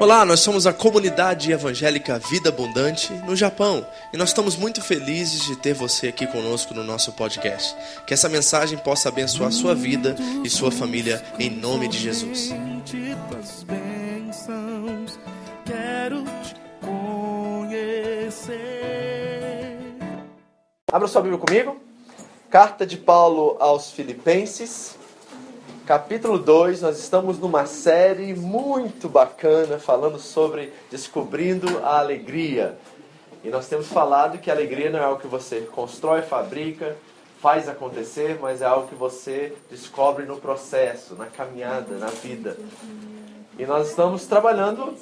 Olá, nós somos a comunidade evangélica Vida Abundante no Japão e nós estamos muito felizes de ter você aqui conosco no nosso podcast. Que essa mensagem possa abençoar sua vida e sua família em nome de Jesus. Abra sua Bíblia comigo. Carta de Paulo aos Filipenses, capítulo 2. Nós estamos numa série muito bacana falando sobre descobrindo a alegria. E nós temos falado que a alegria não é algo que você constrói, fabrica, faz acontecer, mas é algo que você descobre no processo, na caminhada, na vida. E nós estamos trabalhando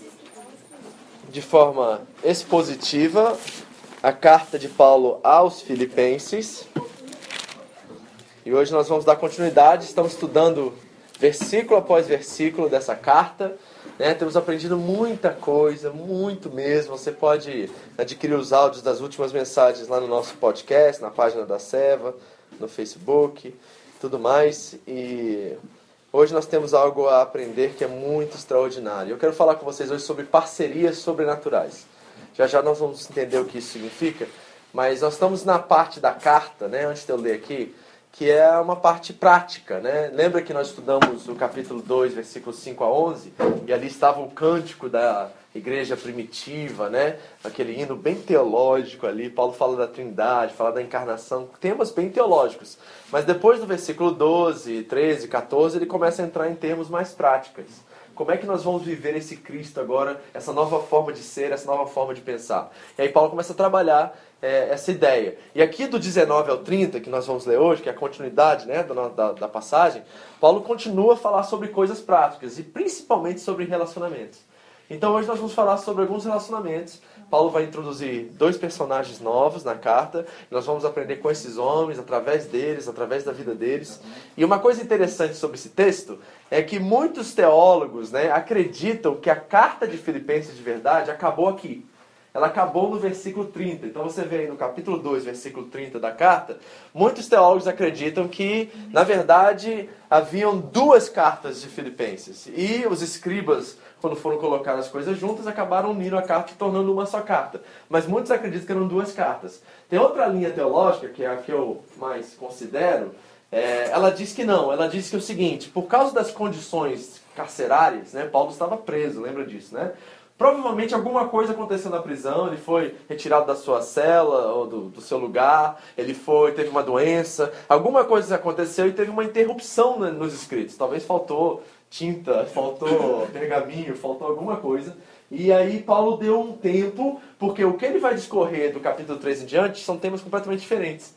de forma expositiva a carta de Paulo aos Filipenses. E hoje nós vamos dar continuidade, estamos estudando versículo após versículo dessa carta. Né? Temos aprendido muita coisa, muito mesmo. Você pode adquirir os áudios das últimas mensagens lá no nosso podcast, na página da Seva, no Facebook, tudo mais. E hoje nós temos algo a aprender que é muito extraordinário. Eu quero falar com vocês hoje sobre parcerias sobrenaturais. Já já nós vamos entender o que isso significa, mas nós estamos na parte da carta, né, antes de eu ler aqui, que é uma parte prática, né? Lembra que nós estudamos o capítulo 2, versículos 5 a 11, e ali estava o cântico da igreja primitiva, né? Aquele hino bem teológico ali, Paulo fala da Trindade, fala da encarnação, temas bem teológicos. Mas depois do versículo 12, 13, 14, ele começa a entrar em termos mais práticos. Como é que nós vamos viver esse Cristo agora, essa nova forma de ser, essa nova forma de pensar? E aí Paulo começa a trabalhar é, essa ideia. E aqui do 19 ao 30, que nós vamos ler hoje, que é a continuidade né, da, da, da passagem, Paulo continua a falar sobre coisas práticas e principalmente sobre relacionamentos. Então hoje nós vamos falar sobre alguns relacionamentos. Paulo vai introduzir dois personagens novos na carta. Nós vamos aprender com esses homens, através deles, através da vida deles. E uma coisa interessante sobre esse texto é que muitos teólogos né, acreditam que a carta de Filipenses de verdade acabou aqui. Ela acabou no versículo 30. Então você vê aí no capítulo 2, versículo 30 da carta, muitos teólogos acreditam que, na verdade, haviam duas cartas de Filipenses. E os escribas quando foram colocar as coisas juntas, acabaram unindo a carta e tornando uma só carta. Mas muitos acreditam que eram duas cartas. Tem outra linha teológica, que é a que eu mais considero, é, ela diz que não. Ela diz que é o seguinte, por causa das condições carcerárias, né, Paulo estava preso, lembra disso, né? Provavelmente alguma coisa aconteceu na prisão, ele foi retirado da sua cela ou do, do, seu lugar, ele foi, teve uma doença, alguma coisa aconteceu e teve uma interrupção nos escritos. Talvez faltou tinta, faltou pergaminho, faltou alguma coisa. E aí Paulo deu um tempo, porque o que ele vai discorrer do capítulo 3 em diante são temas completamente diferentes.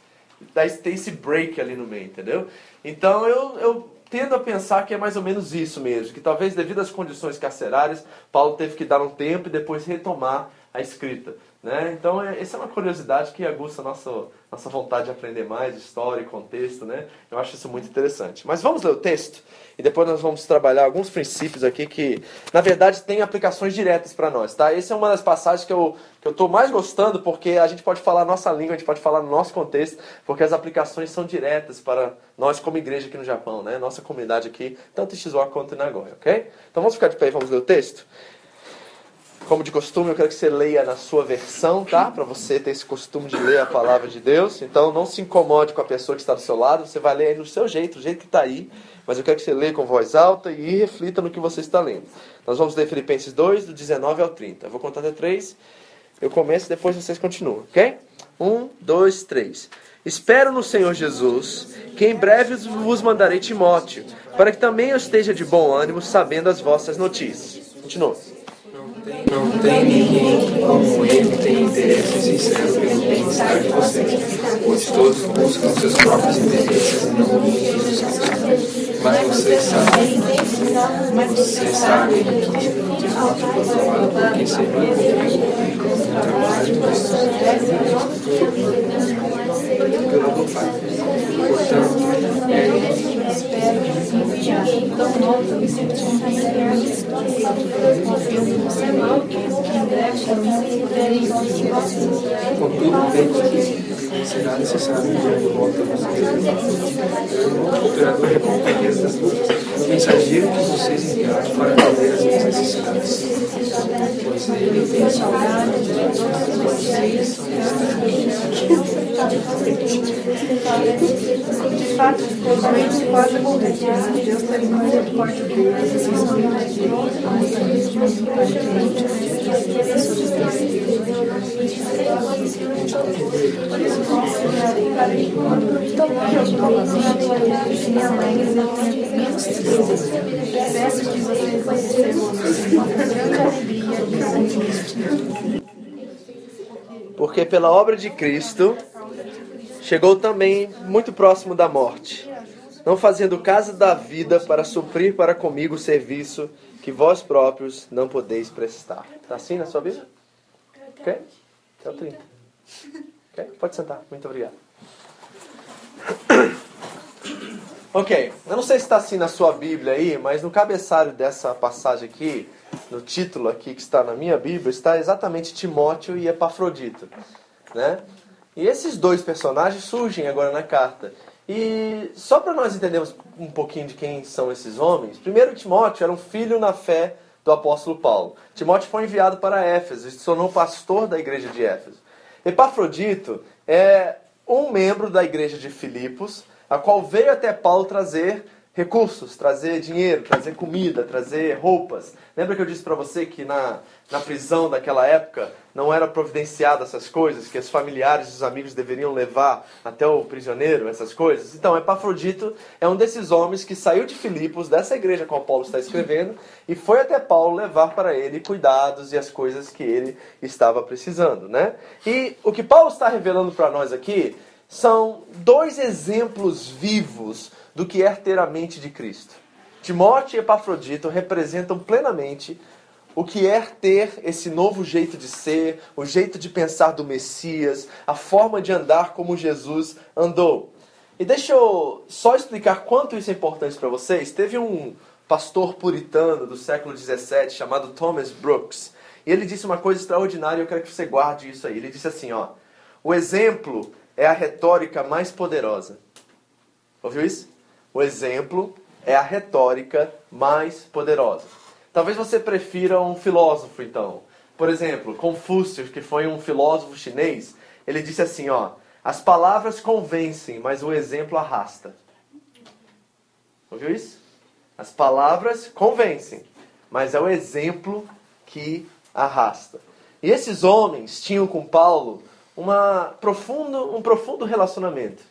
Daí tem esse break ali no meio, entendeu? Então eu, eu tendo a pensar que é mais ou menos isso mesmo, que talvez devido às condições carcerárias, Paulo teve que dar um tempo e depois retomar a escrita. Né? Então, é, essa é uma curiosidade que aguça a nossa, nossa vontade de aprender mais história e contexto. Né? Eu acho isso muito interessante. Mas vamos ler o texto e depois nós vamos trabalhar alguns princípios aqui que, na verdade, têm aplicações diretas para nós. Tá? Essa é uma das passagens que eu estou mais gostando porque a gente pode falar a nossa língua, a gente pode falar no nosso contexto, porque as aplicações são diretas para nós como igreja aqui no Japão, né? nossa comunidade aqui, tanto em Shizuoka quanto em Nagoya. ok? Então vamos ficar de pé e vamos ler o texto? Como de costume, eu quero que você leia na sua versão, tá? Para você ter esse costume de ler a palavra de Deus. Então, não se incomode com a pessoa que está do seu lado. Você vai ler aí do seu jeito, do jeito que está aí. Mas eu quero que você leia com voz alta e reflita no que você está lendo. Nós vamos ler Filipenses 2, do 19 ao 30. Eu vou contar até 3. Eu começo e depois vocês continuam, ok? 1, 2, 3. Espero no Senhor Jesus, que em breve vos mandarei Timóteo, para que também eu esteja de bom ânimo, sabendo as vossas notícias. Continua. Não tem ninguém como ele tem interesse sincero pelo bem-estar de vocês, pois todos buscam seus próprios interesses e não o de Jesus Cristo. Mas vocês sabem, vocês sabem que Timóteo foi tomado por quem serviu comigo no trabalho pelo do Pai. Portanto, é tão novo me senti Contudo, creio que será necessário enviar de volta você. O operador lutas o mensageiro que vocês enviaram para atender as necessidades. De vocês fato, ficou doente e quase morreu. Deus teve misericórdia dele. Peço que vocês recebam grande alegria de sentir Porque pela obra de Cristo chegou também muito próximo da morte, não fazendo caso da vida para suprir para comigo o serviço que vós próprios não podeis prestar. Está assim na sua Bíblia? Ok? Até o 30. Ok? Pode sentar. Muito obrigado. Ok, eu não sei se está assim na sua Bíblia aí, mas no cabeçalho dessa passagem aqui, no título aqui que está na minha Bíblia, está exatamente Timóteo e Epafrodito, né? E esses dois personagens surgem agora na carta. E só para nós entendermos um pouquinho de quem são esses homens, primeiro Timóteo era um filho na fé do apóstolo Paulo. Timóteo foi enviado para Éfeso e se tornou pastor da igreja de Éfeso. Epafrodito é um membro da igreja de Filipos, a qual veio até Paulo trazer recursos, trazer dinheiro, trazer comida, trazer roupas. Lembra que eu disse para você que na, na prisão daquela época não era providenciada essas coisas, que os familiares e os amigos deveriam levar até o prisioneiro essas coisas? Então, Epafrodito é um desses homens que saiu de Filipos, dessa igreja com a Paulo está escrevendo, e foi até Paulo levar para ele cuidados e as coisas que ele estava precisando, né? E o que Paulo está revelando para nós aqui são dois exemplos vivos do que é ter a mente de Cristo. Timóteo e Epafrodito representam plenamente o que é ter esse novo jeito de ser, o jeito de pensar do Messias, a forma de andar como Jesus andou. E deixa eu só explicar quanto isso é importante para vocês. Teve um pastor puritano do século XVII chamado Thomas Brooks, e ele disse uma coisa extraordinária, eu quero que você guarde isso aí. Ele disse assim, ó: "O exemplo é a retórica mais poderosa. Ouviu isso? O exemplo é a retórica mais poderosa. Talvez você prefira um filósofo, então. Por exemplo, Confúcio, que foi um filósofo chinês, ele disse assim, ó: "As palavras convencem, mas o exemplo arrasta." Ouviu isso? As palavras convencem, mas é o exemplo que arrasta. E esses homens tinham com Paulo uma profundo, um profundo relacionamento,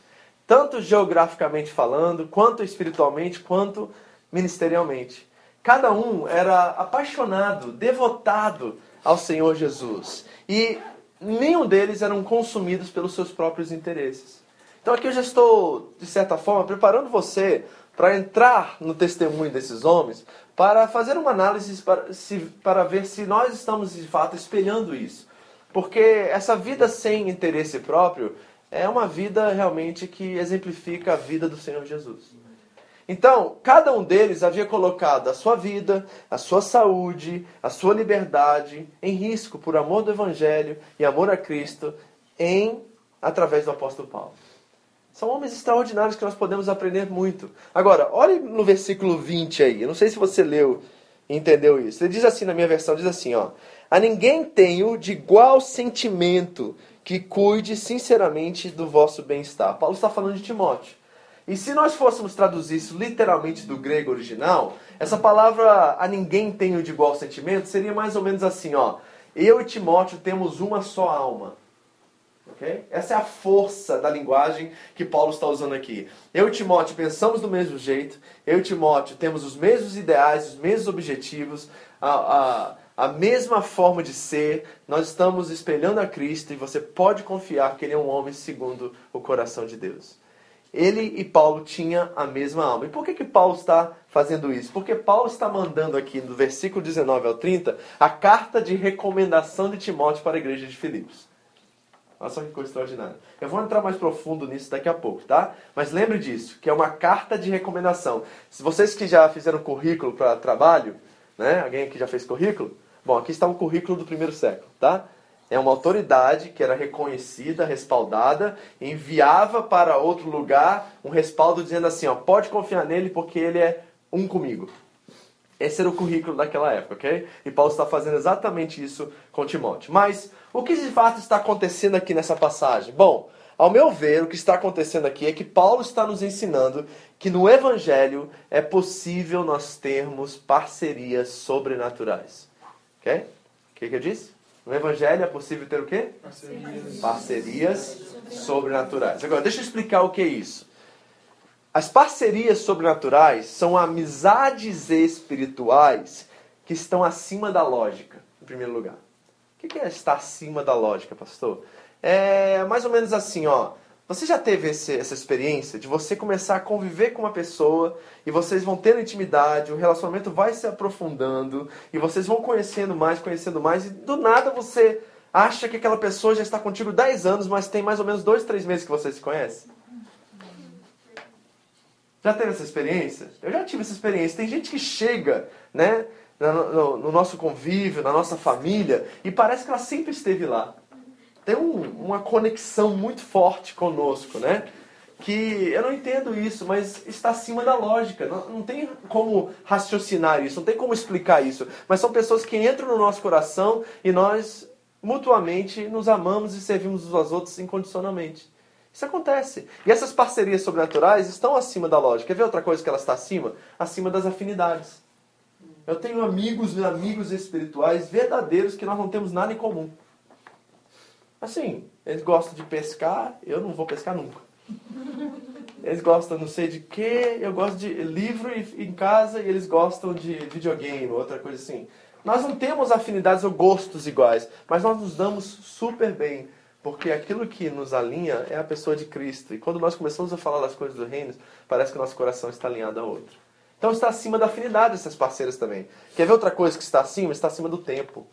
tanto geograficamente falando, quanto espiritualmente, quanto ministerialmente. Cada um era apaixonado, devotado ao Senhor Jesus. E nenhum deles eram consumidos pelos seus próprios interesses. Então aqui eu já estou, de certa forma, preparando você para entrar no testemunho desses homens, para fazer uma análise para, se, para ver se nós estamos de fato espelhando isso. Porque essa vida sem interesse próprio é uma vida realmente que exemplifica a vida do Senhor Jesus. Então, cada um deles havia colocado a sua vida, a sua saúde, a sua liberdade em risco por amor do Evangelho e amor a Cristo em através do apóstolo Paulo. São homens extraordinários que nós podemos aprender muito. Agora, olhe no versículo 20 aí. Eu não sei se você leu e entendeu isso. Ele diz assim na minha versão, diz assim, ó: a ninguém tenho de igual sentimento que cuide sinceramente do vosso bem-estar. Paulo está falando de Timóteo. E se nós fôssemos traduzir isso literalmente do grego original, essa palavra a ninguém tenho de igual sentimento seria mais ou menos assim, ó. Eu e Timóteo temos uma só alma. Okay? Essa é a força da linguagem que Paulo está usando aqui. Eu e Timóteo pensamos do mesmo jeito. Eu e Timóteo temos os mesmos ideais, os mesmos objetivos. A, a mesma forma de ser, nós estamos espelhando a Cristo e você pode confiar que ele é um homem segundo o coração de Deus. Ele e Paulo tinham a mesma alma. E por que, que Paulo está fazendo isso? Porque Paulo está mandando aqui, no versículo 19 ao 30, a carta de recomendação de Timóteo para a igreja de Filipos. Olha só que coisa extraordinária. Eu vou entrar mais profundo nisso daqui a pouco, tá? Mas lembre disso, que é uma carta de recomendação. Se vocês que já fizeram currículo para trabalho, né? Alguém aqui já fez currículo? Bom, aqui está um currículo do primeiro século, tá? É uma autoridade que era reconhecida, respaldada, enviava para outro lugar um respaldo dizendo assim, ó, pode confiar nele porque ele é um comigo. Esse era o currículo daquela época, ok? E Paulo está fazendo exatamente isso com Timóteo. Mas o que de fato está acontecendo aqui nessa passagem? Bom, ao meu ver, o que está acontecendo aqui é que Paulo está nos ensinando que no Evangelho é possível nós termos parcerias sobrenaturais. Ok? O que, que eu disse? No Evangelho é possível ter o quê? Parcerias. Parcerias sobrenaturais. Agora, deixa eu explicar o que é isso. As parcerias sobrenaturais são amizades espirituais que estão acima da lógica, em primeiro lugar. O que é estar acima da lógica, pastor? É mais ou menos assim, ó. Você já teve esse, essa experiência de você começar a conviver com uma pessoa e vocês vão tendo intimidade, o relacionamento vai se aprofundando e vocês vão conhecendo mais, conhecendo mais e do nada você acha que aquela pessoa já está contigo 10 anos, mas tem mais ou menos 2, 3 meses que você se conhece? Já teve essa experiência? Eu já tive essa experiência. Tem gente que chega, né, no, no, no nosso convívio, na nossa família, e parece que ela sempre esteve lá. Tem um, uma conexão muito forte conosco, né? Que eu não entendo isso, mas está acima da lógica. Não, não tem como raciocinar isso, não tem como explicar isso. Mas são pessoas que entram no nosso coração e nós mutuamente nos amamos e servimos uns aos outros incondicionalmente. Isso acontece. E essas parcerias sobrenaturais estão acima da lógica. Quer ver outra coisa que ela está acima? Acima das afinidades. Eu tenho amigos amigos espirituais verdadeiros que nós não temos nada em comum. Assim, eles gostam de pescar, eu não vou pescar nunca. Eles gostam não sei de quê, eu gosto de livro em casa e eles gostam de videogame, outra coisa assim. Nós não temos afinidades ou gostos iguais, mas nós nos damos super bem, porque aquilo que nos alinha é a pessoa de Cristo. E quando nós começamos a falar das coisas do reino, parece que nosso coração está alinhado a outro. Então está acima da afinidade essas parceiras também. Quer ver outra coisa que está acima? Está acima do tempo.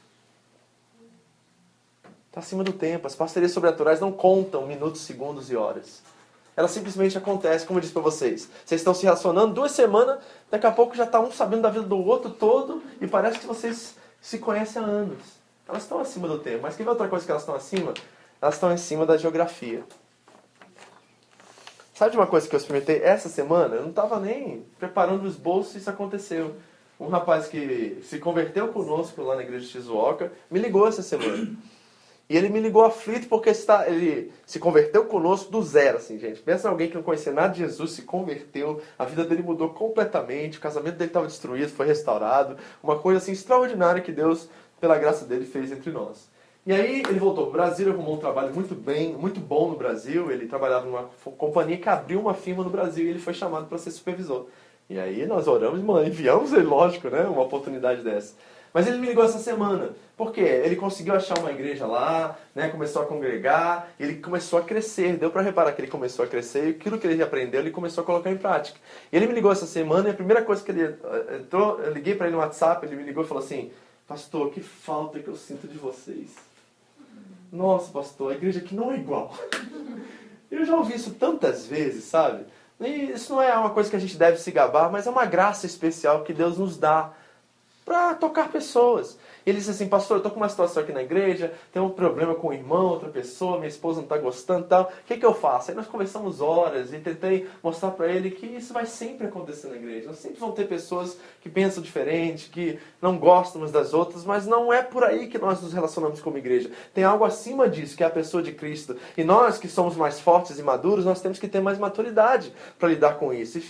Está acima do tempo. As parcerias sobrenaturais não contam minutos, segundos e horas. Elas simplesmente acontecem, como eu disse para vocês. Vocês estão se relacionando duas semanas, daqui a pouco já está um sabendo da vida do outro todo e parece que vocês se conhecem há anos. Elas estão acima do tempo. Mas ver outra coisa que elas estão acima? Elas estão acima da geografia. Sabe de uma coisa que eu experimentei essa semana? Eu não estava nem preparando os bolsos e isso aconteceu. Um rapaz que se converteu conosco lá na igreja de Shizuoka me ligou essa semana. E ele me ligou aflito porque está, ele se converteu conosco do zero, assim, gente. Pensa em alguém que não conhecia nada de Jesus, se converteu, a vida dele mudou completamente, o casamento dele estava destruído, foi restaurado. Uma coisa assim extraordinária que Deus, pela graça dele, fez entre nós. E aí ele voltou para o Brasil, arrumou um trabalho muito bem, muito bom no Brasil. Ele trabalhava numa companhia que abriu uma firma no Brasil e ele foi chamado para ser supervisor. E aí nós oramos, mano, enviamos ele, lógico, né? Uma oportunidade dessa. Mas ele me ligou essa semana. Por quê? Ele conseguiu achar uma igreja lá, né? começou a congregar, ele começou a crescer. Deu para reparar que ele começou a crescer e aquilo que ele aprendeu, ele começou a colocar em prática. E ele me ligou essa semana e a primeira coisa que ele eh, entrou, eu liguei para ele no WhatsApp, ele me ligou e falou assim: Pastor, que falta que eu sinto de vocês. Nossa, pastor, a igreja aqui não é igual. Eu já ouvi isso tantas vezes, sabe? E isso não é uma coisa que a gente deve se gabar, mas é uma graça especial que Deus nos dá para tocar pessoas. Ele disse assim, pastor, eu estou com uma situação aqui na igreja, tem um problema com o irmão, outra pessoa, minha esposa não está gostando tal. O que, que eu faço? Aí nós conversamos horas e tentei mostrar para ele que isso vai sempre acontecer na igreja. Nós sempre vão ter pessoas que pensam diferente, que não gostam umas das outras, mas não é por aí que nós nos relacionamos como igreja. Tem algo acima disso, que é a pessoa de Cristo. E nós que somos mais fortes e maduros, nós temos que ter mais maturidade para lidar com isso. E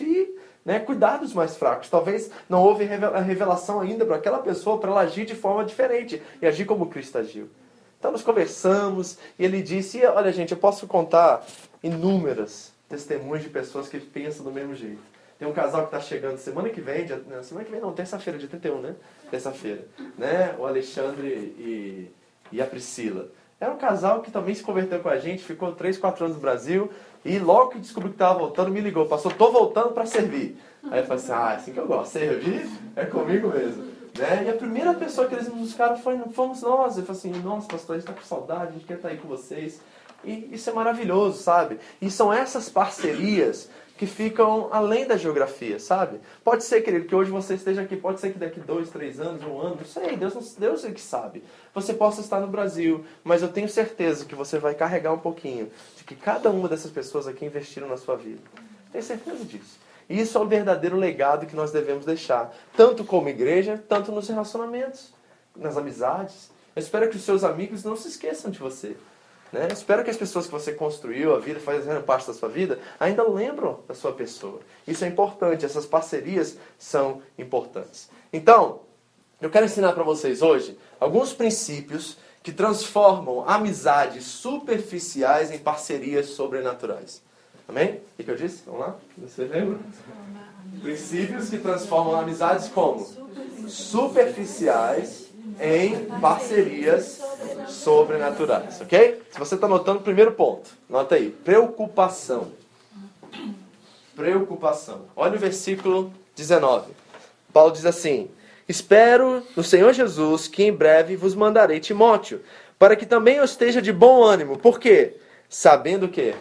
né, cuidar dos mais fracos. Talvez não houve revelação ainda para aquela pessoa para ela agir de forma diferente e agir como Cristo agiu. Então nós conversamos e ele disse: Olha, gente, eu posso contar inúmeras testemunhos de pessoas que pensam do mesmo jeito. Tem um casal que está chegando semana que vem, dia, não, semana que vem não, terça-feira, dia 31, né? Terça-feira. Né? O Alexandre e, e a Priscila. Era um casal que também se converteu com a gente, ficou 3, 4 anos no Brasil, e logo que descobriu que estava voltando, me ligou. Passou, tô voltando para servir. Aí eu falei assim, ah, é assim que eu gosto. Servir é comigo mesmo. Né? E a primeira pessoa que eles me buscaram foi, fomos nós. Eu falei assim, nossa, pastor, a gente está com saudade, a gente quer estar tá aí com vocês. E isso é maravilhoso, sabe? E são essas parcerias que ficam além da geografia, sabe? Pode ser, querido, que hoje você esteja aqui, pode ser que daqui dois, três anos, um ano, não sei, Deus, Deus é que sabe. Você possa estar no Brasil, mas eu tenho certeza que você vai carregar um pouquinho de que cada uma dessas pessoas aqui investiram na sua vida. Tenho certeza disso. E isso é o verdadeiro legado que nós devemos deixar, tanto como igreja, tanto nos relacionamentos, nas amizades. Eu espero que os seus amigos não se esqueçam de você. Né? Espero que as pessoas que você construiu a vida, fazendo parte da sua vida, ainda lembram da sua pessoa. Isso é importante, essas parcerias são importantes. Então, eu quero ensinar para vocês hoje alguns princípios que transformam amizades superficiais em parcerias sobrenaturais. Amém? O que eu disse? Vamos lá? Você lembra? Princípios que transformam amizades como? Superficiais em parcerias sobrenaturais, ok? Se você está anotando, primeiro ponto, nota aí: preocupação. Preocupação. Olha o versículo 19. Paulo diz assim: Espero no Senhor Jesus que em breve vos mandarei Timóteo, para que também eu esteja de bom ânimo. Por quê? Sabendo que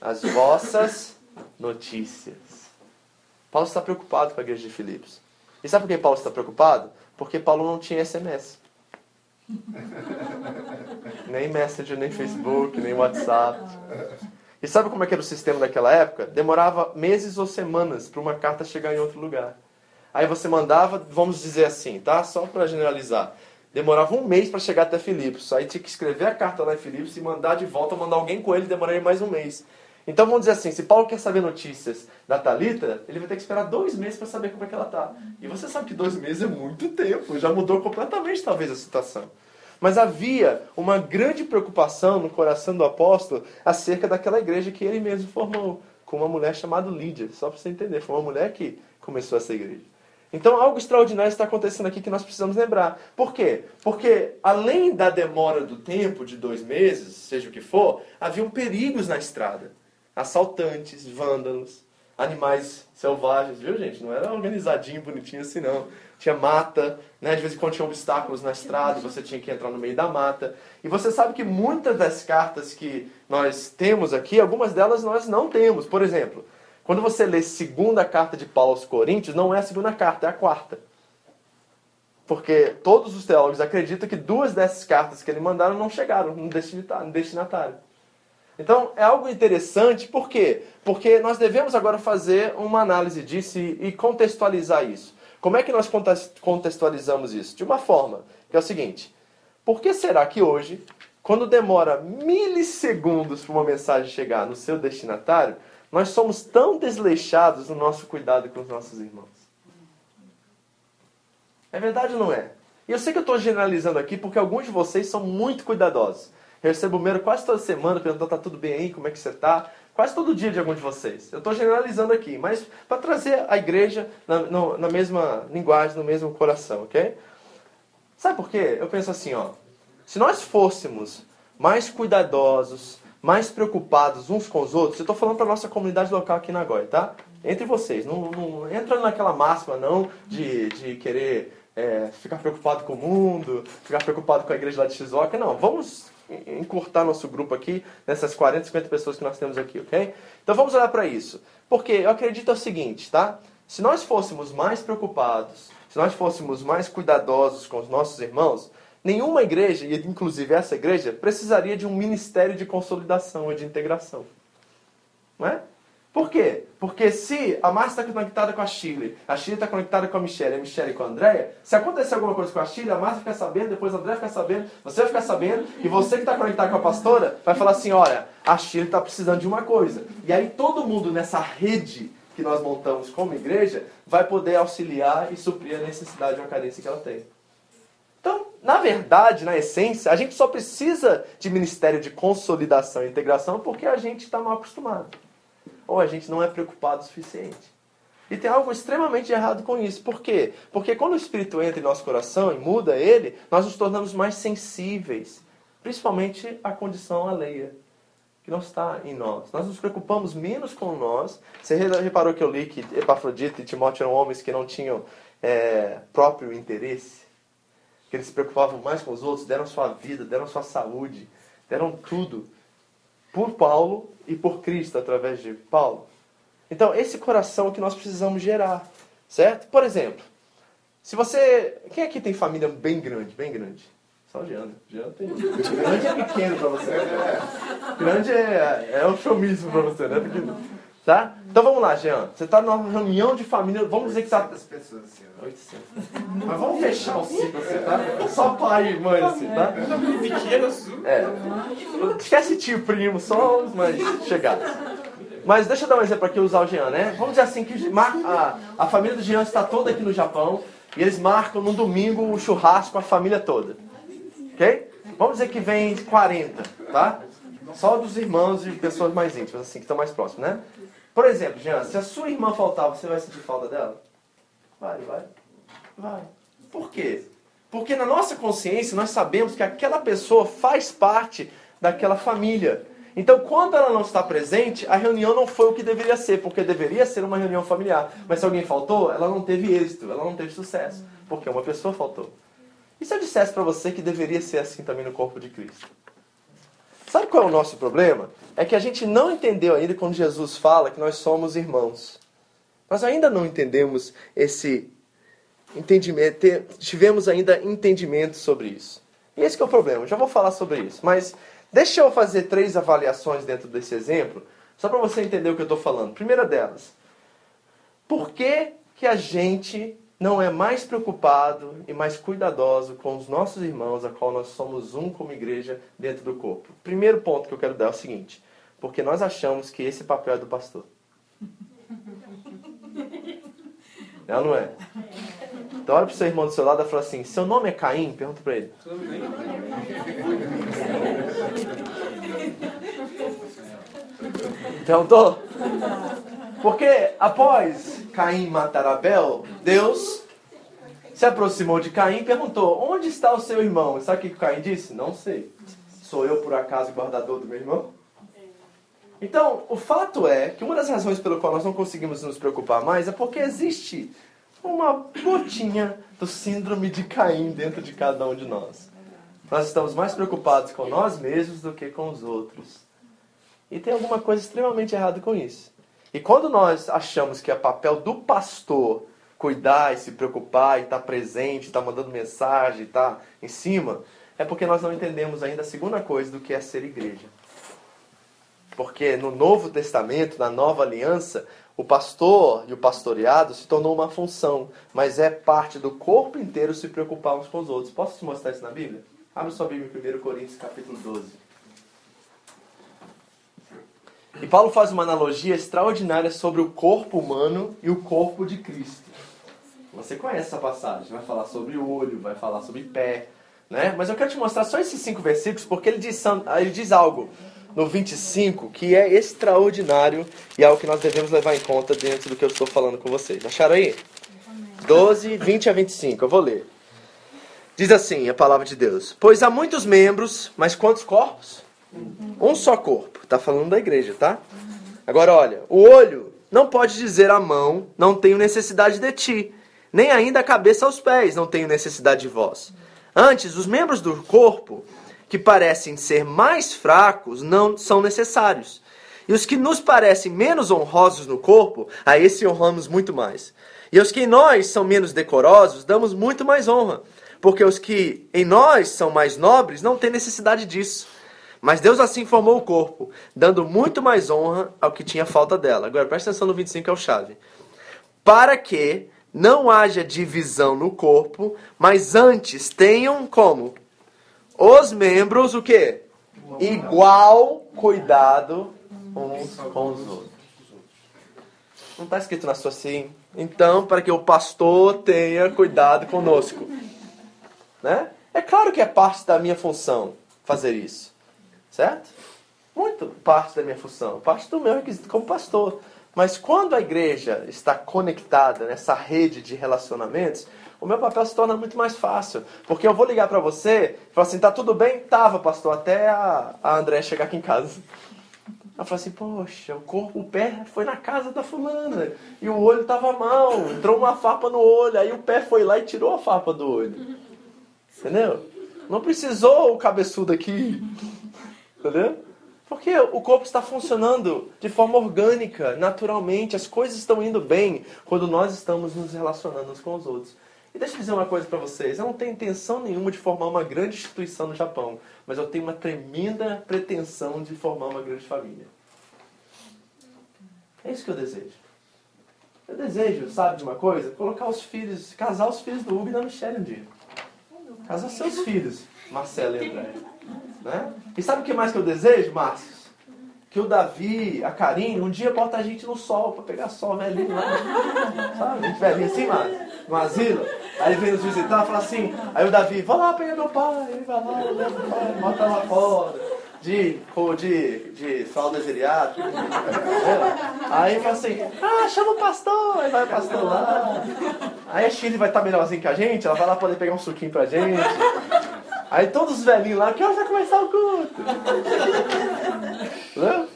as vossas notícias. Paulo está preocupado com a igreja de Filipos. E sabe por que Paulo está preocupado? Porque Paulo não tinha SMS. nem Messenger, nem Facebook, nem WhatsApp. E sabe como é que era o sistema daquela época? Demorava meses ou semanas para uma carta chegar em outro lugar. Aí você mandava, vamos dizer assim, tá? Só para generalizar. Demorava um mês para chegar até Filipos. Aí tinha que escrever a carta lá em Filipos e mandar de volta, mandar alguém com ele, demoraria mais um mês. Então vamos dizer assim, se Paulo quer saber notícias da Talita, ele vai ter que esperar dois meses para saber como é que ela tá. E você sabe que dois meses é muito tempo, já mudou completamente talvez a situação. Mas havia uma grande preocupação no coração do apóstolo acerca daquela igreja que ele mesmo formou, com uma mulher chamada Lídia. Só para você entender, foi uma mulher que começou essa igreja. Então algo extraordinário está acontecendo aqui que nós precisamos lembrar. Por quê? Porque além da demora do tempo, de dois meses, seja o que for, haviam perigos na estrada assaltantes, vândalos, animais selvagens, viu gente? Não era organizadinho, bonitinho assim não. Tinha mata, né? de vez em quando tinha obstáculos na estrada você tinha que entrar no meio da mata. E você sabe que muitas das cartas que nós temos aqui, algumas delas nós não temos. Por exemplo, quando você lê segunda carta de Paulo aos Coríntios, não é a segunda carta, é a quarta. Porque todos os teólogos acreditam que duas dessas cartas que ele mandaram não chegaram no destinatário. Então é algo interessante, por quê? Porque nós devemos agora fazer uma análise disso e contextualizar isso. Como é que nós contextualizamos isso? De uma forma, que é o seguinte: por que será que hoje, quando demora milissegundos para uma mensagem chegar no seu destinatário, nós somos tão desleixados no nosso cuidado com os nossos irmãos? É verdade ou não é? E eu sei que eu estou generalizando aqui porque alguns de vocês são muito cuidadosos. Recebo o quase toda semana perguntando: tá tudo bem aí? Como é que você está? Quase todo dia de algum de vocês. Eu estou generalizando aqui, mas para trazer a igreja na, no, na mesma linguagem, no mesmo coração, ok? Sabe por quê? Eu penso assim, ó. Se nós fôssemos mais cuidadosos, mais preocupados uns com os outros, eu estou falando para nossa comunidade local aqui na Goi, tá? Entre vocês. Não, não entra naquela máxima, não, de, de querer é, ficar preocupado com o mundo, ficar preocupado com a igreja lá de Shizuoka. Não, vamos encurtar nosso grupo aqui, nessas 40, 50 pessoas que nós temos aqui, ok? Então vamos olhar para isso. Porque eu acredito o seguinte, tá? Se nós fôssemos mais preocupados, se nós fôssemos mais cuidadosos com os nossos irmãos, nenhuma igreja, e inclusive essa igreja, precisaria de um ministério de consolidação ou de integração. Não é? Por quê? Porque se a Márcia está conectada com a Chile, a Chile está conectada com a Michelle, a Michelle com a Andréia, se acontecer alguma coisa com a Chile, a Márcia fica sabendo, depois a Andréia fica sabendo, você vai ficar sabendo, e você que está conectado com a pastora vai falar assim, olha, a Chile está precisando de uma coisa. E aí todo mundo nessa rede que nós montamos como igreja vai poder auxiliar e suprir a necessidade ou a carência que ela tem. Então, na verdade, na essência, a gente só precisa de ministério de consolidação e integração porque a gente está mal acostumado ou a gente não é preocupado o suficiente. E tem algo extremamente errado com isso. Por quê? Porque quando o Espírito entra em nosso coração e muda ele, nós nos tornamos mais sensíveis, principalmente à condição alheia, que não está em nós. Nós nos preocupamos menos com nós. Você reparou que eu li que Epafrodito e Timóteo eram homens que não tinham é, próprio interesse? Que eles se preocupavam mais com os outros, deram sua vida, deram sua saúde, deram tudo por Paulo e por Cristo através de Paulo. Então, esse coração que nós precisamos gerar, certo? Por exemplo, se você. Quem aqui tem família bem grande? Bem grande? Só o Jean. Jean tem. Grande é pequeno para você. Grande é, é eufemismo para você, né? Tá? Então vamos lá, Jean. Você está numa reunião de família. Vamos dizer que está. pessoas assim, ó. 800. Mas vamos fechar o ciclo assim, tá? Só pai e mãe assim, tá? Pequeno assim. É. Esquece tio, primo, só os mais chegados. Mas deixa eu dar um exemplo aqui, usar o Jean, né? Vamos dizer assim, que mar- a, a família do Jean está toda aqui no Japão e eles marcam no domingo o churrasco com a família toda. Ok? Vamos dizer que vem 40, tá? Só dos irmãos e pessoas mais íntimas, assim, que estão mais próximos, né? Por exemplo, Jean, se a sua irmã faltar, você vai sentir falta dela? Vai, vai. Vai. Por quê? Porque na nossa consciência nós sabemos que aquela pessoa faz parte daquela família. Então, quando ela não está presente, a reunião não foi o que deveria ser, porque deveria ser uma reunião familiar. Mas se alguém faltou, ela não teve êxito, ela não teve sucesso, porque uma pessoa faltou. E se eu dissesse para você que deveria ser assim também no corpo de Cristo? Sabe qual é o nosso problema? É que a gente não entendeu ainda quando Jesus fala que nós somos irmãos. Nós ainda não entendemos esse entendimento, te- tivemos ainda entendimento sobre isso. E esse é o problema, já vou falar sobre isso. Mas deixa eu fazer três avaliações dentro desse exemplo, só para você entender o que eu estou falando. Primeira delas, por que, que a gente não é mais preocupado e mais cuidadoso com os nossos irmãos, a qual nós somos um como igreja dentro do corpo? Primeiro ponto que eu quero dar é o seguinte, porque nós achamos que esse papel é do pastor. Não, não é? Então olha para o seu irmão do seu lado e fala assim, seu nome é Caim? Pergunta para ele. Perguntou? Porque após Caim matar Abel, Deus se aproximou de Caim e perguntou: Onde está o seu irmão? E sabe o que Caim disse? Não sei. Sou eu por acaso guardador do meu irmão? Então, o fato é que uma das razões pelo qual nós não conseguimos nos preocupar mais é porque existe uma gotinha do síndrome de Caim dentro de cada um de nós. Nós estamos mais preocupados com nós mesmos do que com os outros. E tem alguma coisa extremamente errada com isso. E quando nós achamos que é papel do pastor cuidar e se preocupar e estar presente, estar mandando mensagem, estar em cima, é porque nós não entendemos ainda a segunda coisa do que é ser igreja. Porque no Novo Testamento, na Nova Aliança, o pastor e o pastoreado se tornou uma função, mas é parte do corpo inteiro se preocupar uns com os outros. Posso te mostrar isso na Bíblia? Abre sua Bíblia em 1 Coríntios, capítulo 12. E Paulo faz uma analogia extraordinária sobre o corpo humano e o corpo de Cristo. Você conhece essa passagem, vai falar sobre olho, vai falar sobre pé, né? Mas eu quero te mostrar só esses cinco versículos porque ele diz, ele diz algo no 25 que é extraordinário e é algo que nós devemos levar em conta dentro do que eu estou falando com vocês. Acharam aí? 12, 20 a 25, eu vou ler. Diz assim a palavra de Deus: Pois há muitos membros, mas quantos corpos? Um só corpo. Está falando da igreja, tá? Agora olha, o olho não pode dizer à mão, não tenho necessidade de ti, nem ainda a cabeça aos pés, não tenho necessidade de vós. Antes, os membros do corpo, que parecem ser mais fracos, não são necessários. E os que nos parecem menos honrosos no corpo, a esse honramos muito mais. E aos que em nós são menos decorosos, damos muito mais honra. Porque os que em nós são mais nobres não têm necessidade disso. Mas Deus assim formou o corpo, dando muito mais honra ao que tinha falta dela. Agora presta atenção no 25, que é o chave. Para que não haja divisão no corpo, mas antes tenham como? Os membros, o quê? Igual cuidado uns com os outros. Não está escrito na sua assim. Então, para que o pastor tenha cuidado conosco. Né? É claro que é parte da minha função fazer isso. Certo? Muito parte da minha função, parte do meu requisito como pastor. Mas quando a igreja está conectada nessa rede de relacionamentos, o meu papel se torna muito mais fácil. Porque eu vou ligar para você e falar assim: tá tudo bem? Tava, pastor, até a, a André chegar aqui em casa. Ela fala assim: poxa, o corpo, o pé foi na casa da fulana e o olho tava mal, entrou uma farpa no olho, aí o pé foi lá e tirou a farpa do olho. Entendeu? Não precisou o cabeçudo aqui. Entendeu? Porque o corpo está funcionando de forma orgânica, naturalmente, as coisas estão indo bem quando nós estamos nos relacionando uns com os outros. E deixa eu dizer uma coisa para vocês, eu não tenho intenção nenhuma de formar uma grande instituição no Japão, mas eu tenho uma tremenda pretensão de formar uma grande família. É isso que eu desejo. Eu desejo, sabe de uma coisa? Colocar os filhos, casar os filhos do Hugo e da Michelle um dia. Casar seus filhos, Marcelo e André. Né? E sabe o que mais que eu desejo, Márcio? Que o Davi, a Karine, um dia bota a gente no sol para pegar sol, velhinho lá. Sabe? A gente velhinho assim, Márcio, no asilo. Aí vem nos visitar e fala assim, aí o Davi, vai lá pegar meu pai, ele vai lá, meu pai, bota lá fora. De, de, de fralda geriátrica. Aí fala assim, ah, chama o pastor, aí vai o pastor lá. Aí a Chile vai estar melhorzinho que a gente, ela vai lá poder pegar um suquinho pra gente. Aí todos os velhinhos lá, que hora vai começar o culto? Né?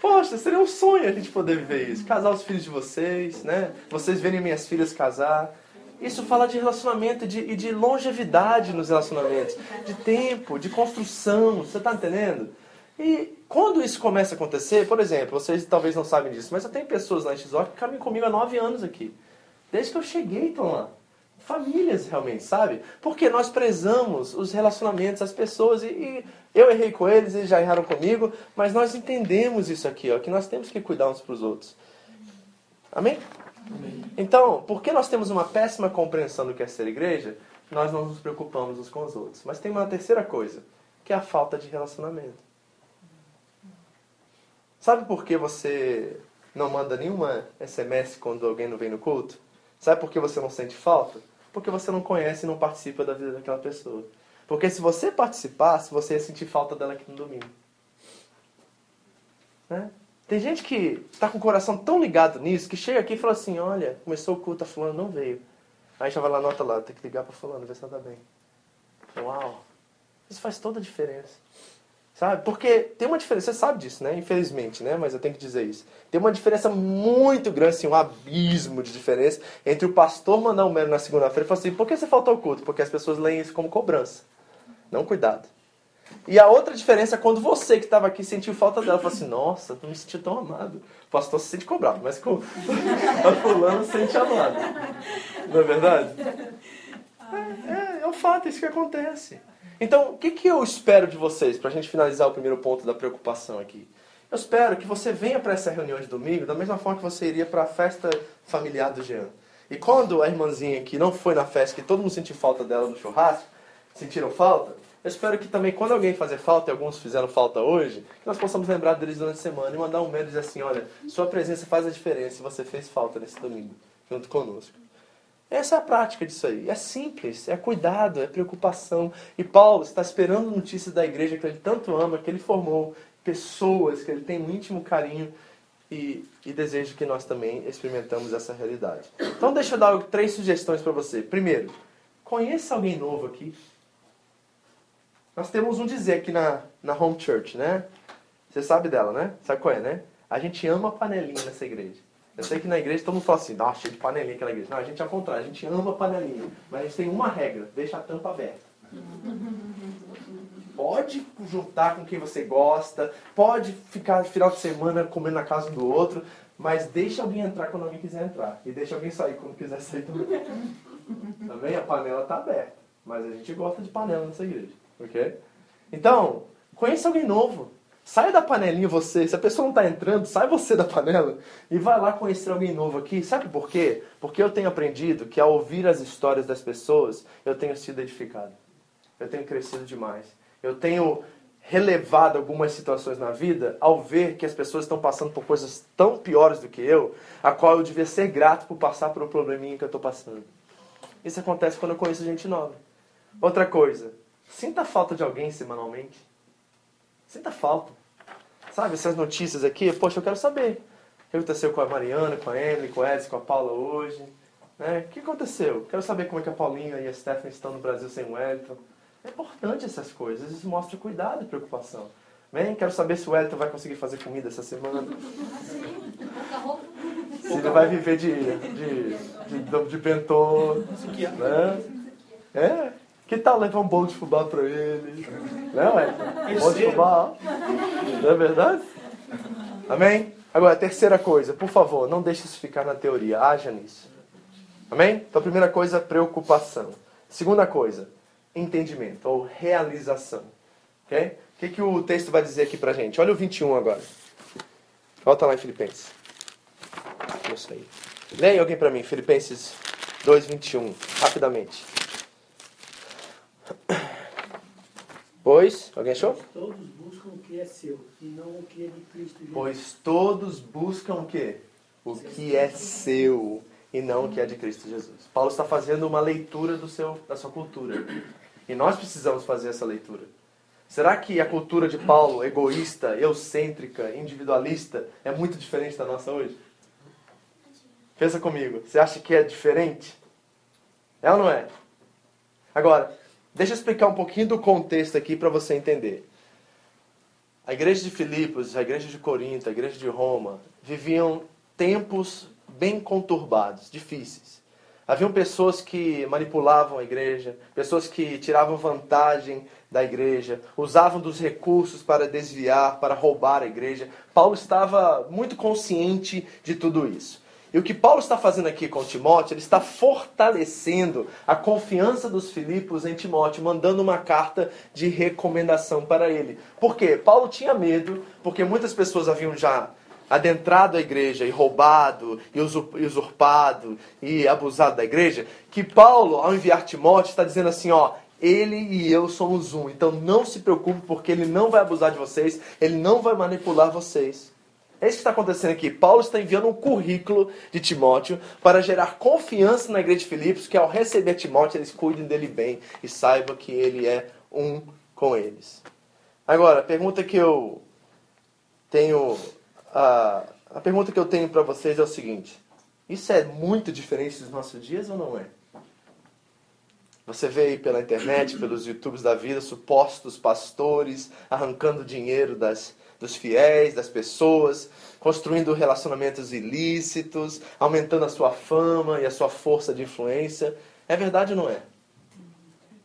Poxa, seria um sonho a gente poder viver isso. Casar os filhos de vocês, né? Vocês verem minhas filhas casar. Isso fala de relacionamento de, e de longevidade nos relacionamentos, de tempo, de construção, você está entendendo? E quando isso começa a acontecer, por exemplo, vocês talvez não sabem disso, mas eu tenho pessoas lá em XO que caminham comigo há nove anos aqui. Desde que eu cheguei estão lá. Famílias realmente, sabe? Porque nós prezamos os relacionamentos, as pessoas, e, e eu errei com eles, eles já erraram comigo, mas nós entendemos isso aqui, ó, que nós temos que cuidar uns para os outros. Amém? Então, porque nós temos uma péssima compreensão do que é ser igreja, nós não nos preocupamos uns com os outros. Mas tem uma terceira coisa, que é a falta de relacionamento. Sabe por que você não manda nenhuma SMS quando alguém não vem no culto? Sabe por que você não sente falta? Porque você não conhece e não participa da vida daquela pessoa. Porque se você participasse, você ia sentir falta dela aqui no domingo. Né? Tem gente que está com o coração tão ligado nisso que chega aqui e fala assim: olha, começou o culto, a fulano não veio. Aí já vai lá, nota lá, tem que ligar para fulano, ver se ela está bem. Uau! Isso faz toda a diferença. Sabe? Porque tem uma diferença, você sabe disso, né? Infelizmente, né? Mas eu tenho que dizer isso. Tem uma diferença muito grande, assim, um abismo de diferença entre o pastor mandar um mero na segunda-feira e falar assim: por que você faltou ao culto? Porque as pessoas leem isso como cobrança. Não, cuidado. E a outra diferença é quando você que estava aqui sentiu falta dela. Falou assim, nossa, não me senti tão amado. O pastor se sente cobrado, mas com... a fulano se sente amado. Não é verdade? É, é, um fato, é isso que acontece. Então, o que, que eu espero de vocês, para a gente finalizar o primeiro ponto da preocupação aqui? Eu espero que você venha para essa reunião de domingo da mesma forma que você iria para a festa familiar do Jean. E quando a irmãzinha que não foi na festa, que todo mundo sentiu falta dela no churrasco, sentiram falta, eu espero que também, quando alguém fazer falta, e alguns fizeram falta hoje, que nós possamos lembrar deles durante a semana e mandar um e-mail e dizer assim: olha, sua presença faz a diferença e você fez falta nesse domingo, junto conosco. Essa é a prática disso aí. É simples, é cuidado, é preocupação. E Paulo está esperando notícias da igreja que ele tanto ama, que ele formou, pessoas que ele tem um íntimo carinho e, e desejo que nós também experimentamos essa realidade. Então, deixa eu dar três sugestões para você. Primeiro, conheça alguém novo aqui. Nós temos um dizer aqui na, na Home Church, né? Você sabe dela, né? Sabe qual é, né? A gente ama panelinha nessa igreja. Eu sei que na igreja todo mundo fala assim, nossa, cheio de panelinha aquela igreja. Não, a gente é ao contrário, a gente ama panelinha. Mas a gente tem uma regra, deixa a tampa aberta. Pode juntar com quem você gosta, pode ficar final de semana comendo na casa do outro, mas deixa alguém entrar quando alguém quiser entrar. E deixa alguém sair quando quiser sair também. Também a panela está aberta. Mas a gente gosta de panela nessa igreja. Ok? Então, conheça alguém novo. Sai da panelinha você. Se a pessoa não está entrando, sai você da panela e vai lá conhecer alguém novo aqui. Sabe por quê? Porque eu tenho aprendido que ao ouvir as histórias das pessoas, eu tenho sido edificado. Eu tenho crescido demais. Eu tenho relevado algumas situações na vida ao ver que as pessoas estão passando por coisas tão piores do que eu, a qual eu devia ser grato por passar por um probleminha que eu estou passando. Isso acontece quando eu conheço gente nova. Outra coisa, Sinta falta de alguém semanalmente. Sinta falta. Sabe, essas notícias aqui, poxa, eu quero saber. O que aconteceu com a Mariana, com a Emily, com a Edson, com a Paula hoje? Né? O que aconteceu? Quero saber como é que a Paulinha e a Stephanie estão no Brasil sem o Wellington. É importante essas coisas, isso mostra cuidado e preocupação. Bem, quero saber se o Wellington vai conseguir fazer comida essa semana. Se ele vai viver de, de, de, de bentô. Né? É, que tal levar um bolo de fubá para ele? Não é? Bolo de fubá. Não é verdade? Amém? Agora, terceira coisa, por favor, não deixe isso ficar na teoria, haja nisso. Amém? Então, primeira coisa, preocupação. Segunda coisa, entendimento ou realização. Ok? O que, que o texto vai dizer aqui pra gente? Olha o 21 agora. Volta lá em Filipenses. ótimo isso aí. Leia alguém para mim, Filipenses 2, 21, rapidamente. Pois, alguém achou? Todos buscam o que é seu e não o que é de Cristo Jesus. Pois todos buscam o quê? O que é seu e não o que é de Cristo Jesus. Paulo está fazendo uma leitura do seu, da sua cultura. E nós precisamos fazer essa leitura. Será que a cultura de Paulo, egoísta, eucêntrica, individualista, é muito diferente da nossa hoje? Pensa comigo. Você acha que é diferente? É ou não é? Agora, deixa eu explicar um pouquinho do contexto aqui para você entender. A igreja de Filipos, a igreja de Corinto, a igreja de Roma viviam tempos bem conturbados, difíceis. Haviam pessoas que manipulavam a igreja, pessoas que tiravam vantagem da igreja, usavam dos recursos para desviar, para roubar a igreja. Paulo estava muito consciente de tudo isso. E o que Paulo está fazendo aqui com Timóteo, ele está fortalecendo a confiança dos Filipos em Timóteo, mandando uma carta de recomendação para ele. Por quê? Paulo tinha medo, porque muitas pessoas haviam já adentrado a igreja e roubado, e usurpado e abusado da igreja, que Paulo, ao enviar Timóteo, está dizendo assim, ó, ele e eu somos um. Então não se preocupe, porque ele não vai abusar de vocês, ele não vai manipular vocês. É isso que está acontecendo aqui. Paulo está enviando um currículo de Timóteo para gerar confiança na igreja de Filipos, que ao receber Timóteo, eles cuidem dele bem e saibam que ele é um com eles. Agora, a pergunta que eu tenho. A, a pergunta que eu tenho para vocês é o seguinte: isso é muito diferente dos nossos dias ou não é? Você vê aí pela internet, pelos YouTubes da vida, supostos pastores arrancando dinheiro das dos fiéis, das pessoas, construindo relacionamentos ilícitos, aumentando a sua fama e a sua força de influência. É verdade ou não é?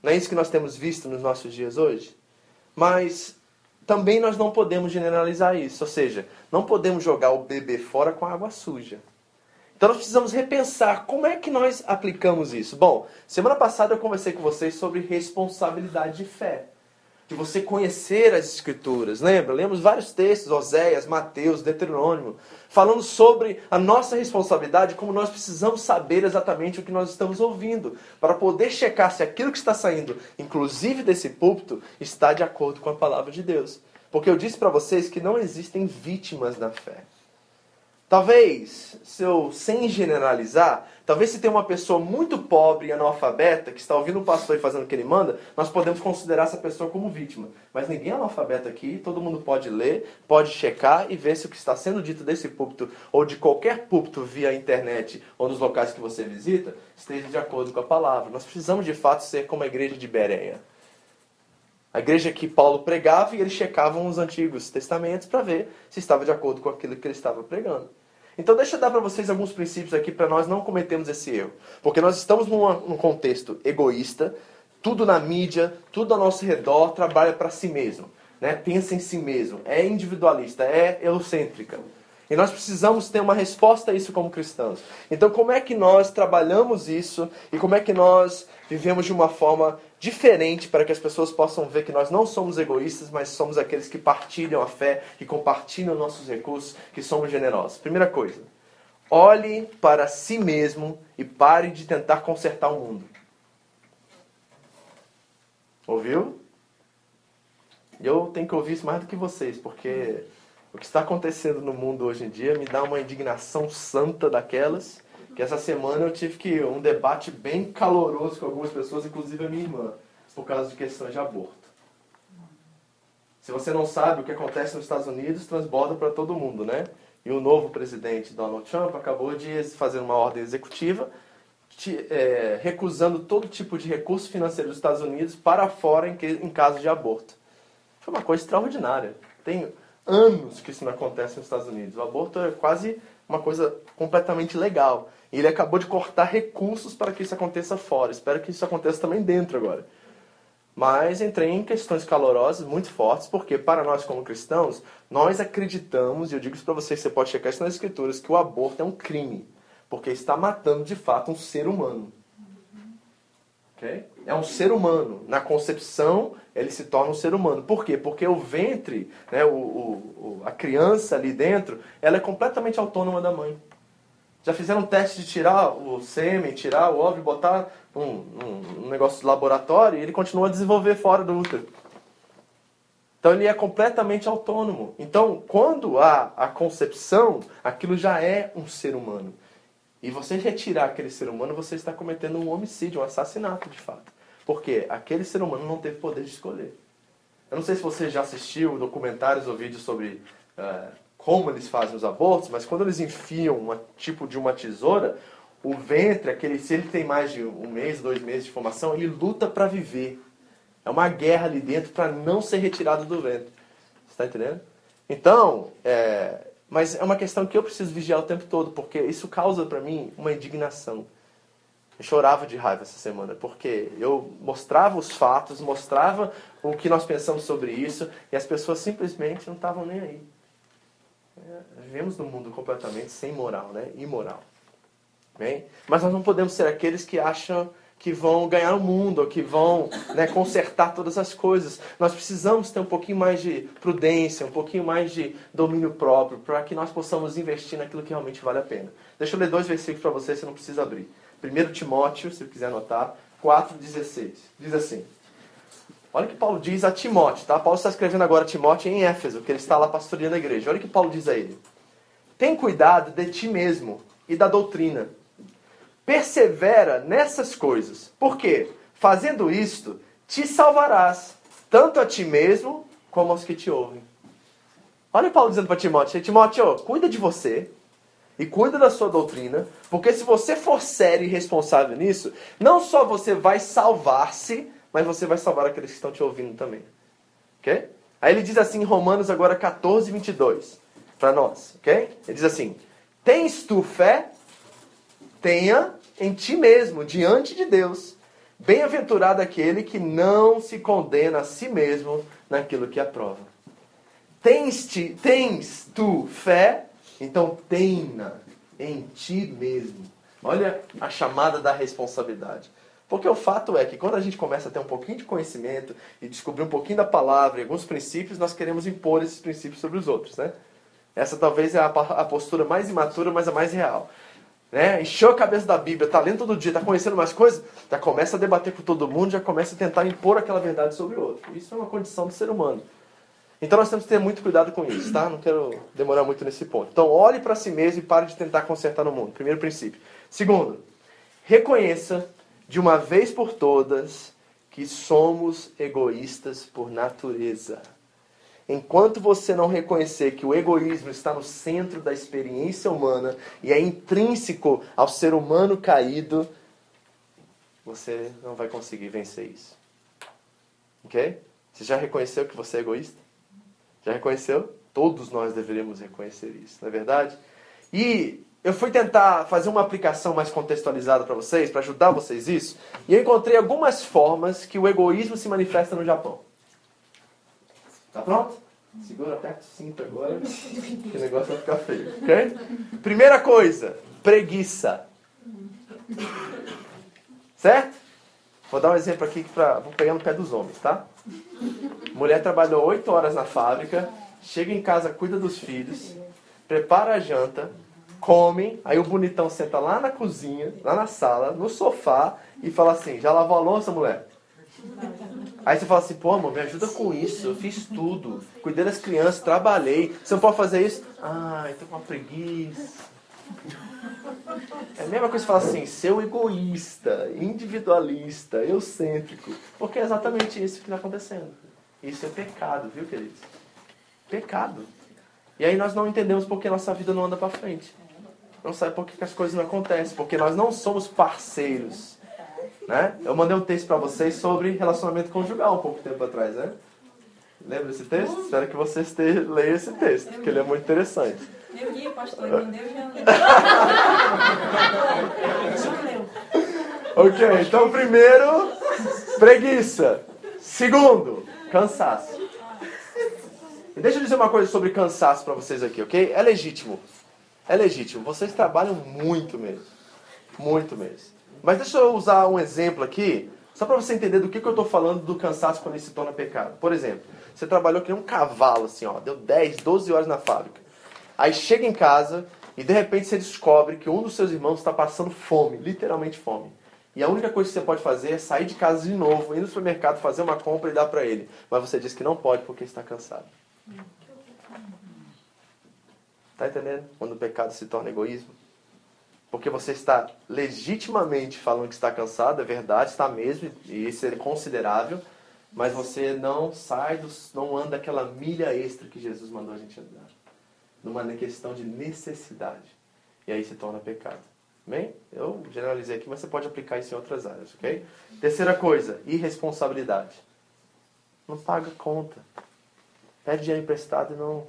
Não é isso que nós temos visto nos nossos dias hoje? Mas também nós não podemos generalizar isso, ou seja, não podemos jogar o bebê fora com água suja. Então nós precisamos repensar como é que nós aplicamos isso. Bom, semana passada eu conversei com vocês sobre responsabilidade de fé de você conhecer as Escrituras. Lembra? Lemos vários textos, Oséias, Mateus, Deuteronômio, falando sobre a nossa responsabilidade, como nós precisamos saber exatamente o que nós estamos ouvindo, para poder checar se aquilo que está saindo, inclusive desse púlpito, está de acordo com a palavra de Deus. Porque eu disse para vocês que não existem vítimas da fé. Talvez, se eu, sem generalizar, talvez se tem uma pessoa muito pobre e analfabeta que está ouvindo o pastor e fazendo o que ele manda, nós podemos considerar essa pessoa como vítima. Mas ninguém é analfabeta aqui, todo mundo pode ler, pode checar e ver se o que está sendo dito desse púlpito ou de qualquer púlpito via internet ou nos locais que você visita esteja de acordo com a palavra. Nós precisamos de fato ser como a igreja de Bereia. A igreja que Paulo pregava e eles checavam os antigos testamentos para ver se estava de acordo com aquilo que ele estava pregando. Então deixa eu dar para vocês alguns princípios aqui para nós não cometermos esse erro. Porque nós estamos numa, num contexto egoísta, tudo na mídia, tudo ao nosso redor trabalha para si mesmo. Né? Pensa em si mesmo, é individualista, é eurocêntrica. E nós precisamos ter uma resposta a isso como cristãos. Então, como é que nós trabalhamos isso e como é que nós vivemos de uma forma diferente para que as pessoas possam ver que nós não somos egoístas, mas somos aqueles que partilham a fé, que compartilham nossos recursos, que somos generosos? Primeira coisa, olhe para si mesmo e pare de tentar consertar o mundo. Ouviu? Eu tenho que ouvir isso mais do que vocês, porque o que está acontecendo no mundo hoje em dia me dá uma indignação santa daquelas que essa semana eu tive que um debate bem caloroso com algumas pessoas, inclusive a minha irmã, por causa de questões de aborto. Se você não sabe o que acontece nos Estados Unidos, transborda para todo mundo, né? E o novo presidente Donald Trump acabou de fazer uma ordem executiva é, recusando todo tipo de recurso financeiro dos Estados Unidos para fora em, que, em caso de aborto. Foi uma coisa extraordinária. Tem anos que isso não acontece nos Estados Unidos. O aborto é quase uma coisa completamente legal. E ele acabou de cortar recursos para que isso aconteça fora. Espero que isso aconteça também dentro agora. Mas entrei em questões calorosas muito fortes, porque para nós como cristãos, nós acreditamos, e eu digo isso para vocês, você pode checar isso nas escrituras, que o aborto é um crime. Porque está matando de fato um ser humano. Okay? É um ser humano. Na concepção, ele se torna um ser humano. Por quê? Porque o ventre, né, o, o, a criança ali dentro, ela é completamente autônoma da mãe. Já fizeram um teste de tirar o sêmen, tirar o óvulo, botar um, um, negócio de laboratório e ele continua a desenvolver fora do útero. Então ele é completamente autônomo. Então, quando há a concepção, aquilo já é um ser humano. E você retirar aquele ser humano, você está cometendo um homicídio, um assassinato de fato. Porque aquele ser humano não teve poder de escolher. Eu não sei se você já assistiu documentários ou vídeos sobre uh, como eles fazem os abortos, mas quando eles enfiam um tipo de uma tesoura, o ventre, aquele, se ele tem mais de um mês, dois meses de formação, ele luta para viver. É uma guerra ali dentro para não ser retirado do ventre. Você está entendendo? Então, é, mas é uma questão que eu preciso vigiar o tempo todo, porque isso causa para mim uma indignação. Eu chorava de raiva essa semana, porque eu mostrava os fatos, mostrava o que nós pensamos sobre isso, e as pessoas simplesmente não estavam nem aí. É, vivemos num mundo completamente sem moral, né? imoral. Bem? Mas nós não podemos ser aqueles que acham que vão ganhar o mundo, que vão né, consertar todas as coisas. Nós precisamos ter um pouquinho mais de prudência, um pouquinho mais de domínio próprio, para que nós possamos investir naquilo que realmente vale a pena. Deixa eu ler dois versículos para você, você não precisa abrir. 1 Timóteo, se quiser anotar, 4,16. Diz assim. Olha o que Paulo diz a Timóteo, tá? Paulo está escrevendo agora a Timóteo em Éfeso, que ele está lá pastoreando a igreja. Olha o que Paulo diz a ele. Tem cuidado de ti mesmo e da doutrina persevera nessas coisas. Por quê? Fazendo isto, te salvarás, tanto a ti mesmo como aos que te ouvem. Olha Paulo dizendo para Timóteo: Timóteo, cuida de você e cuida da sua doutrina, porque se você for sério e responsável nisso, não só você vai salvar-se, mas você vai salvar aqueles que estão te ouvindo também. Ok? Aí ele diz assim em Romanos agora 14, 22, para nós, ok? Ele diz assim: Tens tu fé? tenha em ti mesmo, diante de Deus. Bem-aventurado aquele que não se condena a si mesmo naquilo que aprova. Tens, ti, tens tu fé? Então tenha em ti mesmo. Olha a chamada da responsabilidade. Porque o fato é que quando a gente começa a ter um pouquinho de conhecimento e descobrir um pouquinho da palavra e alguns princípios, nós queremos impor esses princípios sobre os outros, né? Essa talvez é a, postura mais imatura, mas a mais real né, encheu a cabeça da Bíblia, está lendo todo dia, está conhecendo mais coisas, já começa a debater com todo mundo, já começa a tentar impor aquela verdade sobre o outro. Isso é uma condição do ser humano. Então nós temos que ter muito cuidado com isso, tá? Não quero demorar muito nesse ponto. Então olhe para si mesmo e pare de tentar consertar no mundo. Primeiro princípio. Segundo, reconheça de uma vez por todas que somos egoístas por natureza. Enquanto você não reconhecer que o egoísmo está no centro da experiência humana e é intrínseco ao ser humano caído, você não vai conseguir vencer isso. Ok? Você já reconheceu que você é egoísta? Já reconheceu? Todos nós deveríamos reconhecer isso, não é verdade? E eu fui tentar fazer uma aplicação mais contextualizada para vocês, para ajudar vocês isso, e eu encontrei algumas formas que o egoísmo se manifesta no Japão. Tá pronto? Segura, aperta o cinto agora, que o negócio vai ficar feio, ok? Primeira coisa, preguiça. Certo? Vou dar um exemplo aqui para vou pegar no pé dos homens, tá? Mulher trabalhou 8 horas na fábrica, chega em casa, cuida dos filhos, prepara a janta, come, aí o bonitão senta lá na cozinha, lá na sala, no sofá e fala assim: "Já lavou a louça, mulher?" Aí você fala assim, pô, amor, me ajuda com isso, eu fiz tudo, cuidei das crianças, trabalhei, você não pode fazer isso? Ai, tô com uma preguiça. É a mesma coisa que falar assim, seu egoísta, individualista, eucêntrico. Porque é exatamente isso que está acontecendo. Isso é pecado, viu, queridos? Pecado. E aí nós não entendemos porque nossa vida não anda para frente. Não sabe por que as coisas não acontecem. Porque nós não somos parceiros né? Eu mandei um texto para vocês sobre relacionamento conjugal um pouco tempo atrás, né? Lembra desse texto? Espero que vocês leiam esse texto, porque ele é muito interessante. Eu li, pastor, mandei já leu. ok, então primeiro, preguiça. Segundo, cansaço. Deixa eu dizer uma coisa sobre cansaço para vocês aqui, ok? É legítimo. É legítimo. Vocês trabalham muito mesmo. Muito mesmo. Mas deixa eu usar um exemplo aqui, só para você entender do que, que eu estou falando do cansaço quando ele se torna pecado. Por exemplo, você trabalhou que nem um cavalo, assim, ó, deu 10, 12 horas na fábrica. Aí chega em casa, E de repente você descobre que um dos seus irmãos está passando fome, literalmente fome. E a única coisa que você pode fazer é sair de casa de novo, ir no supermercado, fazer uma compra e dar para ele. Mas você diz que não pode porque está cansado. Está entendendo? Quando o pecado se torna egoísmo. Porque você está legitimamente falando que está cansado, é verdade, está mesmo, e isso é considerável, mas você não sai, do, não anda aquela milha extra que Jesus mandou a gente andar. Numa questão de necessidade. E aí se torna pecado. Bem, eu generalizei aqui, mas você pode aplicar isso em outras áreas, ok? Terceira coisa, irresponsabilidade. Não paga conta. Pede dinheiro emprestado e não,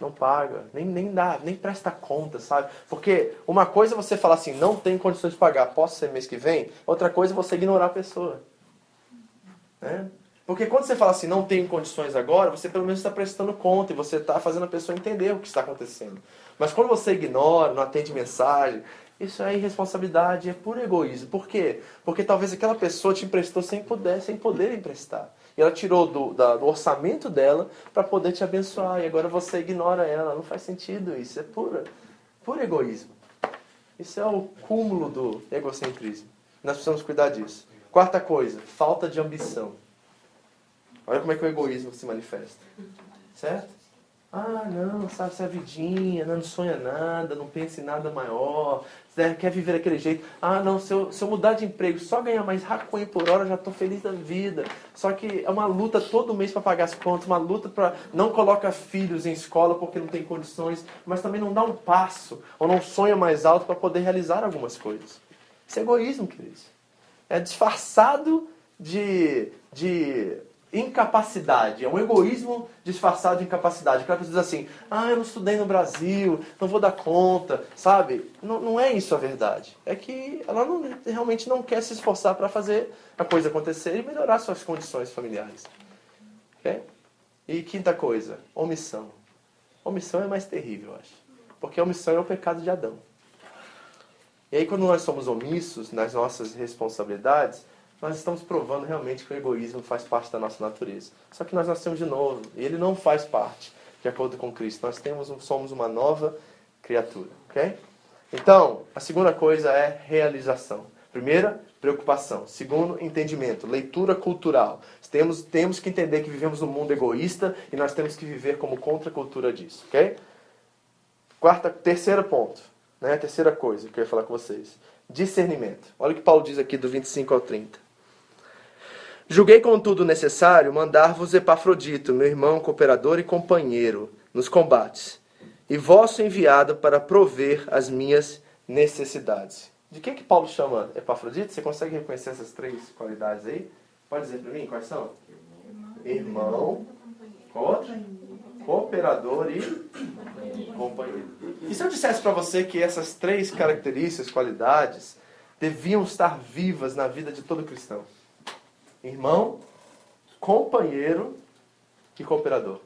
não paga, nem, nem dá, nem presta conta, sabe? Porque uma coisa é você falar assim, não tem condições de pagar, posso ser mês que vem? Outra coisa é você ignorar a pessoa. Né? Porque quando você fala assim, não tem condições agora, você pelo menos está prestando conta e você está fazendo a pessoa entender o que está acontecendo. Mas quando você ignora, não atende mensagem, isso é irresponsabilidade, é puro egoísmo. Por quê? Porque talvez aquela pessoa te emprestou sem poder, sem poder emprestar. E ela tirou do, da, do orçamento dela para poder te abençoar. E agora você ignora ela. Não faz sentido isso. É puro, puro egoísmo. Isso é o cúmulo do egocentrismo. Nós precisamos cuidar disso. Quarta coisa, falta de ambição. Olha como é que o egoísmo se manifesta. Certo? Ah, não, sabe, essa vidinha, não sonha nada, não pensa em nada maior, quer viver daquele jeito. Ah, não, se eu, se eu mudar de emprego, só ganhar mais racoin por hora, já estou feliz da vida. Só que é uma luta todo mês para pagar as contas, uma luta para não colocar filhos em escola porque não tem condições, mas também não dá um passo ou não sonha mais alto para poder realizar algumas coisas. Isso é egoísmo, queridos. É disfarçado de, de incapacidade, é um egoísmo disfarçado de incapacidade. Aquela pessoa diz assim, ah, eu não estudei no Brasil, não vou dar conta, sabe? Não, não é isso a verdade. É que ela não, realmente não quer se esforçar para fazer a coisa acontecer e melhorar suas condições familiares. Okay? E quinta coisa, omissão. Omissão é mais terrível, eu acho. Porque omissão é o pecado de Adão. E aí quando nós somos omissos nas nossas responsabilidades, nós estamos provando realmente que o egoísmo faz parte da nossa natureza. Só que nós nascemos de novo e ele não faz parte de acordo com Cristo. Nós temos, somos uma nova criatura, ok? Então, a segunda coisa é realização. Primeira, preocupação. Segundo, entendimento, leitura cultural. Temos, temos que entender que vivemos num mundo egoísta e nós temos que viver como contracultura disso, ok? Quarta, terceiro ponto, né? Terceira coisa que eu ia falar com vocês. Discernimento. Olha o que Paulo diz aqui do 25 ao 30. Julguei, contudo, necessário mandar-vos Epafrodito, meu irmão, cooperador e companheiro nos combates, e vosso enviado para prover as minhas necessidades. De quem que Paulo chama Epafrodito? Você consegue reconhecer essas três qualidades aí? Pode dizer para mim quais são? Irmão, outro, cooperador e companheiro. E se eu dissesse para você que essas três características, qualidades, deviam estar vivas na vida de todo cristão? Irmão, companheiro e cooperador.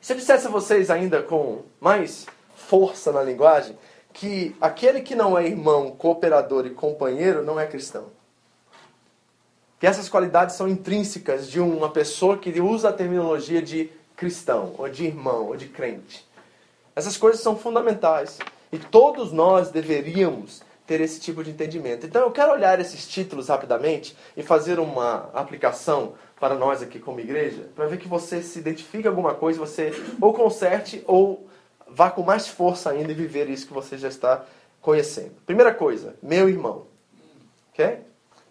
Se eu dissesse a vocês ainda com mais força na linguagem, que aquele que não é irmão, cooperador e companheiro não é cristão. Que essas qualidades são intrínsecas de uma pessoa que usa a terminologia de cristão, ou de irmão, ou de crente. Essas coisas são fundamentais. E todos nós deveríamos ter esse tipo de entendimento. Então eu quero olhar esses títulos rapidamente e fazer uma aplicação para nós aqui como igreja, para ver que você se identifique alguma coisa, você ou conserte ou vá com mais força ainda e viver isso que você já está conhecendo. Primeira coisa, meu irmão. ok?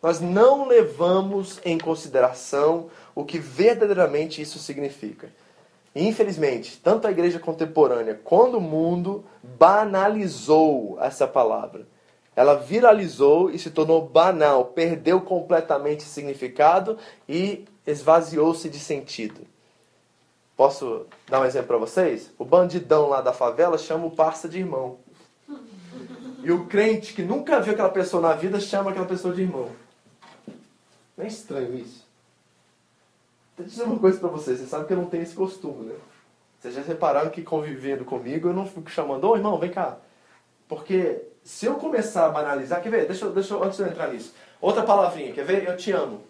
Nós não levamos em consideração o que verdadeiramente isso significa. Infelizmente, tanto a igreja contemporânea quanto o mundo banalizou essa palavra. Ela viralizou e se tornou banal, perdeu completamente significado e esvaziou-se de sentido. Posso dar um exemplo para vocês? O bandidão lá da favela chama o parça de irmão. E o crente que nunca viu aquela pessoa na vida chama aquela pessoa de irmão. Não é estranho isso? Deixa eu dizer uma coisa para vocês. Vocês sabem que eu não tenho esse costume, né? Vocês já repararam que convivendo comigo eu não fico chamando, ô irmão, vem cá. Porque se eu começar a banalizar, quer ver? Deixa, deixa antes de eu entrar nisso. Outra palavrinha, quer ver? Eu te amo.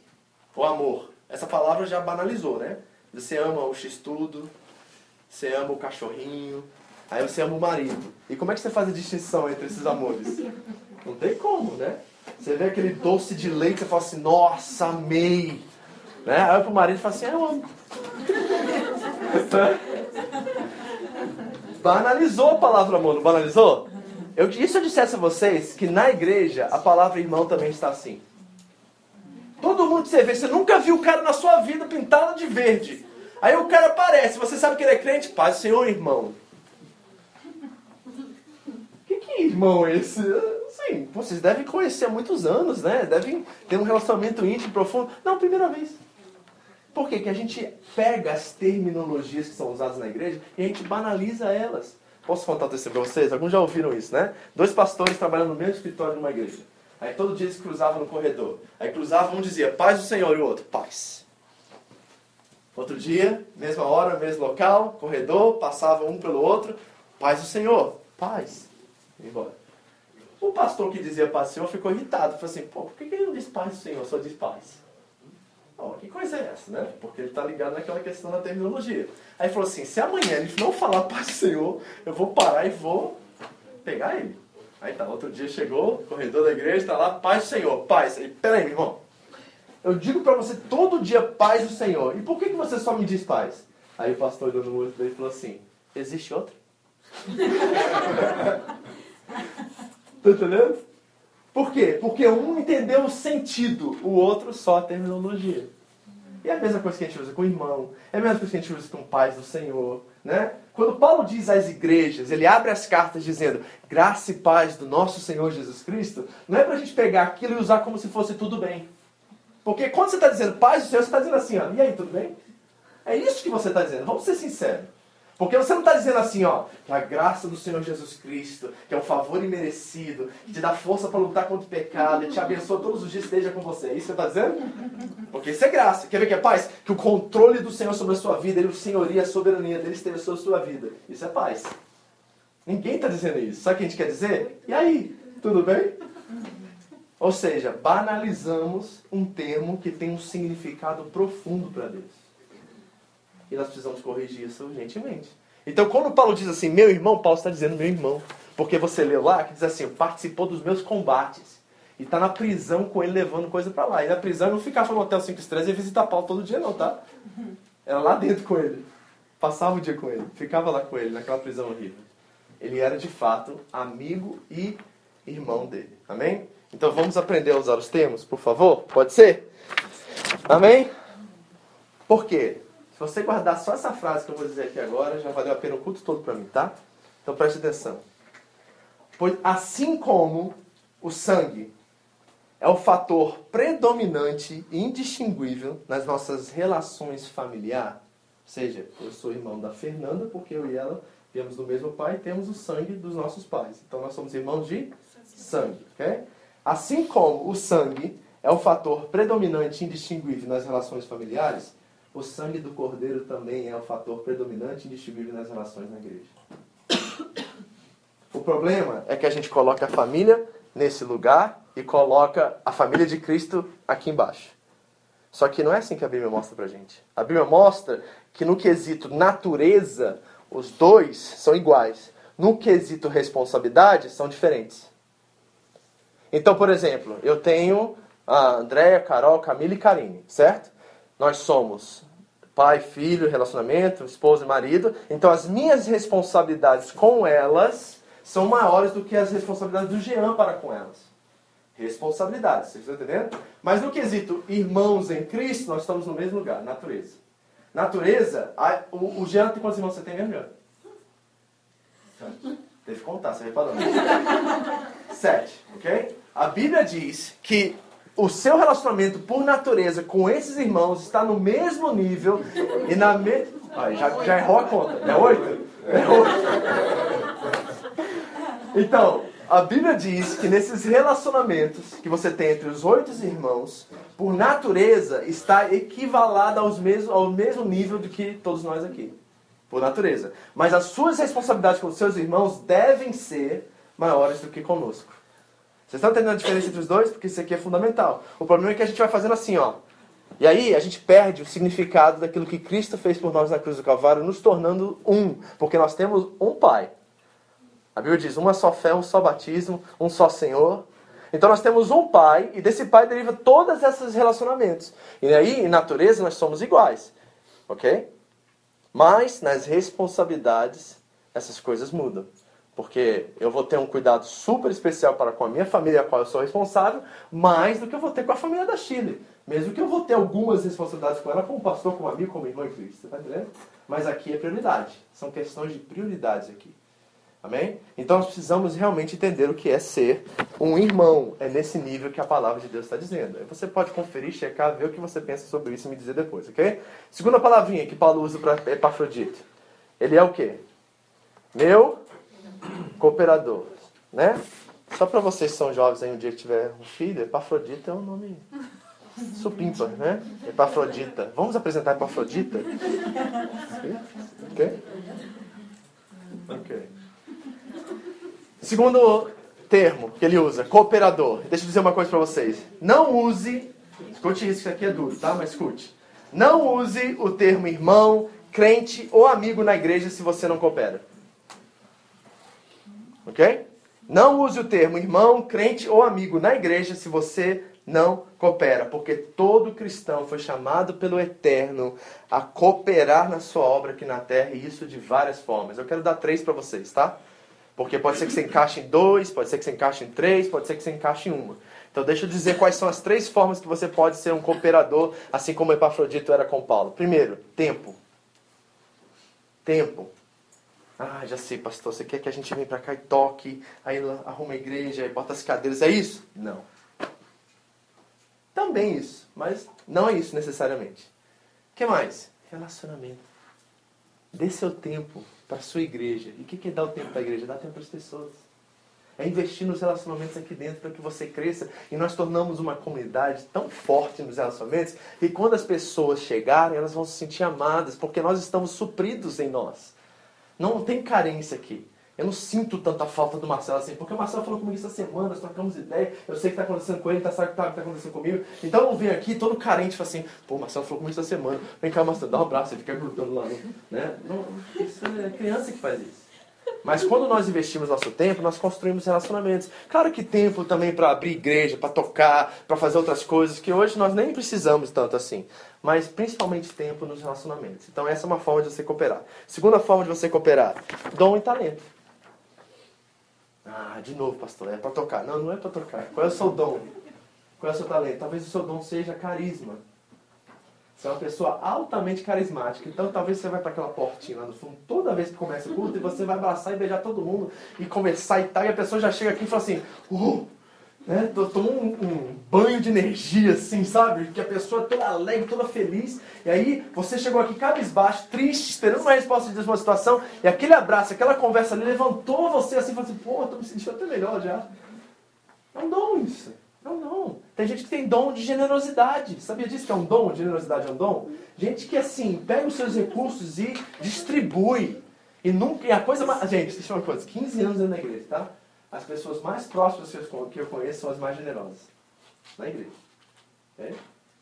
O amor. Essa palavra já banalizou, né? Você ama o x-tudo, você ama o cachorrinho. Aí você ama o marido. E como é que você faz a distinção entre esses amores? Não tem como, né? Você vê aquele doce de leite, você fala assim, nossa, amei. Né? Aí pro marido fala assim, eu amo. Banalizou a palavra amor, não banalizou? Eu, e se eu dissesse a vocês que na igreja a palavra irmão também está assim? Todo mundo que você vê, você nunca viu o cara na sua vida pintado de verde. Aí o cara aparece, você sabe que ele é crente? Paz, Senhor, irmão. Que que é irmão esse? Sim, vocês devem conhecer há muitos anos, né? Devem ter um relacionamento íntimo, profundo. Não, primeira vez. Por quê? Que a gente pega as terminologias que são usadas na igreja e a gente banaliza elas. Posso contar o testemunho para vocês? Alguns já ouviram isso, né? Dois pastores trabalhando no mesmo escritório de uma igreja. Aí todo dia eles cruzavam no corredor. Aí cruzavam, um dizia, paz do Senhor, e o outro, paz. Outro dia, mesma hora, mesmo local, corredor, passava um pelo outro, paz do Senhor, paz. E embora. O pastor que dizia paz do Senhor ficou irritado. Falou assim, pô, por que ele não diz paz do Senhor, só diz paz? Oh, que coisa é essa, né? Porque ele está ligado naquela questão da terminologia. Aí falou assim, se amanhã ele não falar paz do Senhor, eu vou parar e vou pegar ele. Aí tá, outro dia chegou, corredor da igreja, está lá, paz do Senhor, paz. Aí, peraí, meu irmão. Eu digo para você todo dia paz do Senhor. E por que, que você só me diz paz? Aí o pastor olhou no olho dele falou assim, existe outro? tá entendendo? Por quê? Porque um entendeu o sentido, o outro só a terminologia. E é a mesma coisa que a gente usa com o irmão, é a mesma coisa que a gente usa com paz do Senhor. Né? Quando Paulo diz às igrejas, ele abre as cartas dizendo graça e paz do nosso Senhor Jesus Cristo, não é para a gente pegar aquilo e usar como se fosse tudo bem. Porque quando você está dizendo paz do Senhor, você está dizendo assim, ó, e aí, tudo bem? É isso que você está dizendo, vamos ser sinceros. Porque você não está dizendo assim, ó, que a graça do Senhor Jesus Cristo, que é um favor imerecido, que te dá força para lutar contra o pecado, e te abençoa todos os dias esteja com você. É isso que você está dizendo? Porque isso é graça. Quer ver que é paz? Que o controle do Senhor sobre a sua vida, ele, o senhoria, a soberania dele esteja sobre a sua vida. Isso é paz. Ninguém está dizendo isso. Sabe o que a gente quer dizer? E aí? Tudo bem? Ou seja, banalizamos um termo que tem um significado profundo para Deus. E nós precisamos corrigir isso urgentemente. Então, quando Paulo diz assim, meu irmão, Paulo está dizendo meu irmão. Porque você leu lá que diz assim, participou dos meus combates. E está na prisão com ele levando coisa para lá. E na prisão não ficava no hotel 5 estrelas e visitar Paulo todo dia, não, tá? Era lá dentro com ele. Passava o dia com ele. Ficava lá com ele, naquela prisão horrível. Ele era de fato amigo e irmão dele. Amém? Então vamos aprender a usar os termos, por favor? Pode ser? Amém? Por quê? Você guardar só essa frase que eu vou dizer aqui agora, já valeu a pena o culto todo para mim, tá? Então preste atenção. Pois assim como o sangue é o fator predominante e indistinguível nas nossas relações familiares, ou seja, eu sou irmão da Fernanda porque eu e ela viemos do mesmo pai e temos o sangue dos nossos pais. Então nós somos irmãos de sangue, ok? Assim como o sangue é o fator predominante e indistinguível nas relações familiares, o sangue do cordeiro também é o fator predominante e indistinguível nas relações na igreja. O problema é que a gente coloca a família nesse lugar e coloca a família de Cristo aqui embaixo. Só que não é assim que a Bíblia mostra pra gente. A Bíblia mostra que no quesito natureza, os dois são iguais. No quesito responsabilidade, são diferentes. Então, por exemplo, eu tenho a Andréia, Carol, Camila e Karine, certo? Nós somos pai, filho, relacionamento, esposa e marido. Então as minhas responsabilidades com elas são maiores do que as responsabilidades do Jean para com elas. Responsabilidades, vocês estão entendendo? Mas no quesito irmãos em Cristo, nós estamos no mesmo lugar, natureza. Natureza, a, o, o Jean, quantos irmãos você tem mesmo, Jean? Teve que contar, você reparou. Sete, ok? A Bíblia diz que o seu relacionamento por natureza com esses irmãos está no mesmo nível e na mesma. Já, já errou a conta. É oito? É oito. Então, a Bíblia diz que nesses relacionamentos que você tem entre os oito irmãos, por natureza, está equivalada aos mesmos, ao mesmo nível do que todos nós aqui. Por natureza. Mas as suas responsabilidades com os seus irmãos devem ser maiores do que conosco. Vocês estão entendendo a diferença entre os dois? Porque isso aqui é fundamental. O problema é que a gente vai fazendo assim, ó. E aí a gente perde o significado daquilo que Cristo fez por nós na cruz do Calvário, nos tornando um. Porque nós temos um Pai. A Bíblia diz: uma só fé, um só batismo, um só Senhor. Então nós temos um pai, e desse pai deriva todos esses relacionamentos. E aí, em natureza, nós somos iguais. Ok? Mas nas responsabilidades, essas coisas mudam. Porque eu vou ter um cuidado super especial para com a minha família, a qual eu sou responsável, mais do que eu vou ter com a família da Chile. Mesmo que eu vou ter algumas responsabilidades com ela, como pastor, como amigo, como irmã em Cristo. Você está entendendo? Mas aqui é prioridade. São questões de prioridades aqui. Amém? Então nós precisamos realmente entender o que é ser um irmão. É nesse nível que a palavra de Deus está dizendo. Você pode conferir, checar, ver o que você pensa sobre isso e me dizer depois, ok? Segunda palavrinha que Paulo usa para Epafrodito. Ele é o quê? Meu cooperador, né? Só para vocês que são jovens aí, um dia que tiver um filho, Epafrodita é um nome supimpa, né? Epafrodita. Vamos apresentar Epafrodita? Ok? Ok. Segundo termo que ele usa, cooperador. Deixa eu dizer uma coisa para vocês. Não use, escute isso, que aqui é duro, tá? Mas escute. Não use o termo irmão, crente ou amigo na igreja se você não coopera. Ok? Não use o termo irmão, crente ou amigo na igreja se você não coopera, porque todo cristão foi chamado pelo Eterno a cooperar na sua obra aqui na terra, e isso de várias formas. Eu quero dar três para vocês, tá? Porque pode ser que você encaixe em dois, pode ser que você encaixe em três, pode ser que você encaixe em uma. Então deixa eu dizer quais são as três formas que você pode ser um cooperador, assim como Epafrodito era com Paulo. Primeiro, tempo. Tempo. Ah, já sei, pastor, você quer que a gente venha para cá e toque, aí arruma a igreja, aí bota as cadeiras, é isso? Não. Também isso, mas não é isso necessariamente. O que mais? Relacionamento. Dê seu tempo para a sua igreja. E o que, que é dar o tempo para a igreja? Dar tempo para as pessoas. É investir nos relacionamentos aqui dentro para que você cresça. E nós tornamos uma comunidade tão forte nos relacionamentos que quando as pessoas chegarem, elas vão se sentir amadas, porque nós estamos supridos em nós. Não tem carência aqui. Eu não sinto tanta falta do Marcelo assim, porque o Marcelo falou comigo essa semana, nós trocamos ideia, eu sei o que está acontecendo com ele, tá, sabe o que está tá acontecendo comigo. Então eu venho aqui todo carente falo assim, pô, o Marcelo falou comigo essa semana, vem cá, Marcelo, dá um abraço, e fica grudando lá. Né? Não, isso é criança que faz isso. Mas quando nós investimos nosso tempo, nós construímos relacionamentos. Claro que tempo também para abrir igreja, para tocar, para fazer outras coisas que hoje nós nem precisamos tanto assim. Mas principalmente tempo nos relacionamentos. Então essa é uma forma de você cooperar. Segunda forma de você cooperar, dom e talento. Ah, de novo, pastor, é para tocar. Não, não é para tocar. Qual é o seu dom? Qual é o seu talento? Talvez o seu dom seja carisma. Você é uma pessoa altamente carismática. Então talvez você vai para aquela portinha lá no fundo, toda vez que começa o culto, e você vai abraçar e beijar todo mundo e conversar e tal, e a pessoa já chega aqui e fala assim, uh, né? Toma um, um, banho de energia, assim, sabe? Que a pessoa é toda alegre, toda feliz. E aí você chegou aqui cabisbaixo, triste, esperando uma resposta de uma situação, e aquele abraço, aquela conversa ali levantou você assim, falou assim, pô, tô me sentindo até melhor já. É um dom isso. Um dom. Tem gente que tem dom de generosidade. Sabia disso que é um dom? Generosidade é um dom? Gente que assim, pega os seus recursos e distribui. E nunca. E a coisa mais. Gente, deixa eu uma coisa, 15 anos da igreja, tá? as pessoas mais próximas que eu conheço são as mais generosas na igreja. É?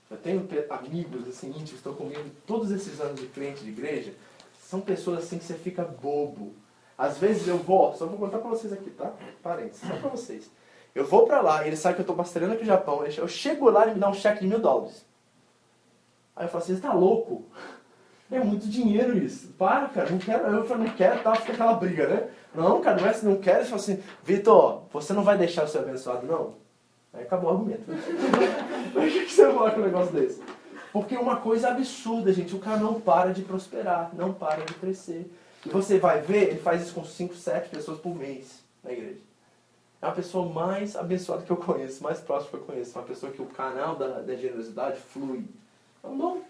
Eu tenho amigos assim, íntimos que estão comigo todos esses anos de crente de igreja. São pessoas assim que você fica bobo. Às vezes eu vou, só vou contar para vocês aqui, tá? Parentes, só para vocês. Eu vou para lá, ele sabe que eu estou pastoreando aqui no Japão. Eu chego lá e ele me dá um cheque de mil dólares. Aí eu falo assim, você tá louco? É muito dinheiro isso. Para, cara, não quero. Eu falo, não quero, tá? Fica aquela briga, né? Não, cara, não é se não quer. Você fala assim, Vitor, você não vai deixar o seu abençoado, não? Aí acabou o argumento. Por que você fala com um negócio desse? Porque uma coisa absurda, gente. O cara não para de prosperar, não para de crescer. E você vai ver, ele faz isso com 5, 7 pessoas por mês na igreja. É a pessoa mais abençoada que eu conheço, mais próxima que eu conheço. Uma pessoa que o canal da, da generosidade flui. É um dom.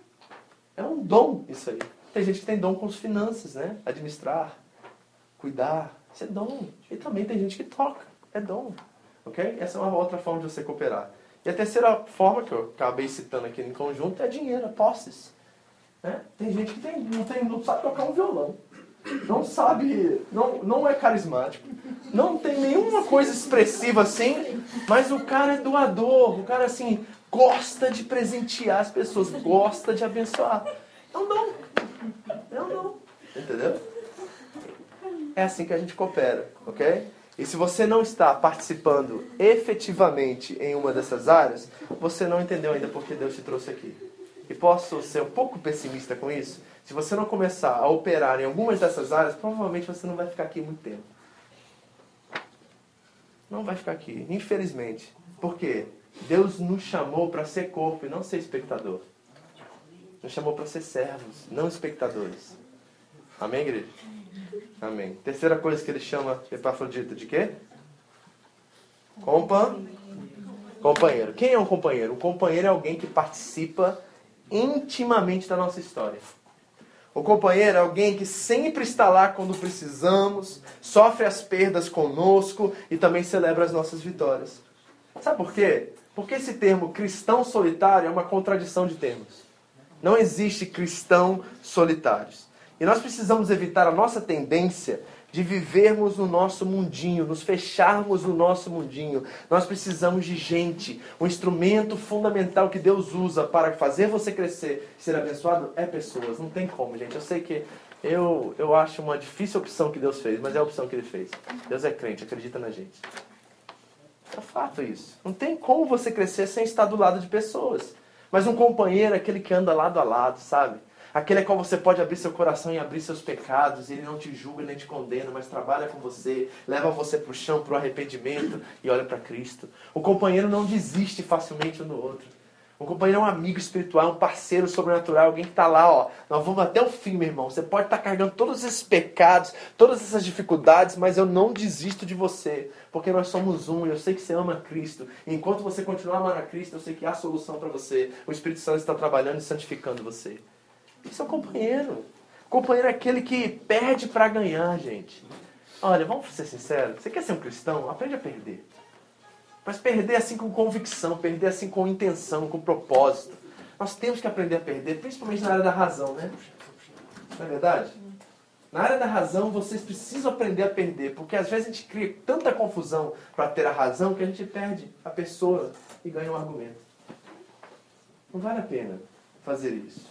É um dom isso aí. Tem gente que tem dom com as finanças, né? Administrar, cuidar. Isso é dom. E também tem gente que toca. É dom. Ok? Essa é uma outra forma de você cooperar. E a terceira forma, que eu acabei citando aqui em conjunto, é dinheiro, é posses. Né? Tem gente que tem, não, tem, não sabe tocar um violão. Não sabe, não, não é carismático. Não tem nenhuma coisa expressiva assim, mas o cara é doador. O cara, assim, gosta de presentear as pessoas, gosta de abençoar. É um dom. É um dom. Entendeu? é assim que a gente coopera, ok? E se você não está participando efetivamente em uma dessas áreas, você não entendeu ainda porque Deus te trouxe aqui. E posso ser um pouco pessimista com isso? Se você não começar a operar em algumas dessas áreas, provavelmente você não vai ficar aqui muito tempo. Não vai ficar aqui, infelizmente. Por quê? Deus nos chamou para ser corpo e não ser espectador. Nos chamou para ser servos, não espectadores. Amém, igreja? Amém. Terceira coisa que ele chama Epafrodita de quê? Compa... Companheiro. Quem é um companheiro? Um companheiro é alguém que participa intimamente da nossa história. O companheiro é alguém que sempre está lá quando precisamos, sofre as perdas conosco e também celebra as nossas vitórias. Sabe por quê? Porque esse termo cristão solitário é uma contradição de termos. Não existe cristão solitários. E nós precisamos evitar a nossa tendência de vivermos no nosso mundinho, nos fecharmos no nosso mundinho. Nós precisamos de gente. O instrumento fundamental que Deus usa para fazer você crescer ser abençoado é pessoas. Não tem como, gente. Eu sei que eu, eu acho uma difícil opção que Deus fez, mas é a opção que Ele fez. Deus é crente, acredita na gente. É fato isso. Não tem como você crescer sem estar do lado de pessoas. Mas um companheiro é aquele que anda lado a lado, sabe? Aquele é qual você pode abrir seu coração e abrir seus pecados, e ele não te julga nem te condena, mas trabalha com você, leva você para o chão, para o arrependimento e olha para Cristo. O companheiro não desiste facilmente um do outro. O companheiro é um amigo espiritual, um parceiro sobrenatural, alguém que está lá, ó. Nós vamos até o fim, meu irmão. Você pode estar tá carregando todos esses pecados, todas essas dificuldades, mas eu não desisto de você, porque nós somos um. Eu sei que você ama Cristo. E enquanto você continuar amando a Cristo, eu sei que há solução para você. O Espírito Santo está trabalhando e santificando você. Isso é um companheiro. Companheiro é aquele que perde para ganhar, gente. Olha, vamos ser sinceros. Você quer ser um cristão? Aprende a perder. Mas perder assim com convicção, perder assim com intenção, com propósito. Nós temos que aprender a perder, principalmente na área da razão, né? Não é verdade? Na área da razão, vocês precisam aprender a perder, porque às vezes a gente cria tanta confusão para ter a razão que a gente perde a pessoa e ganha um argumento. Não vale a pena fazer isso.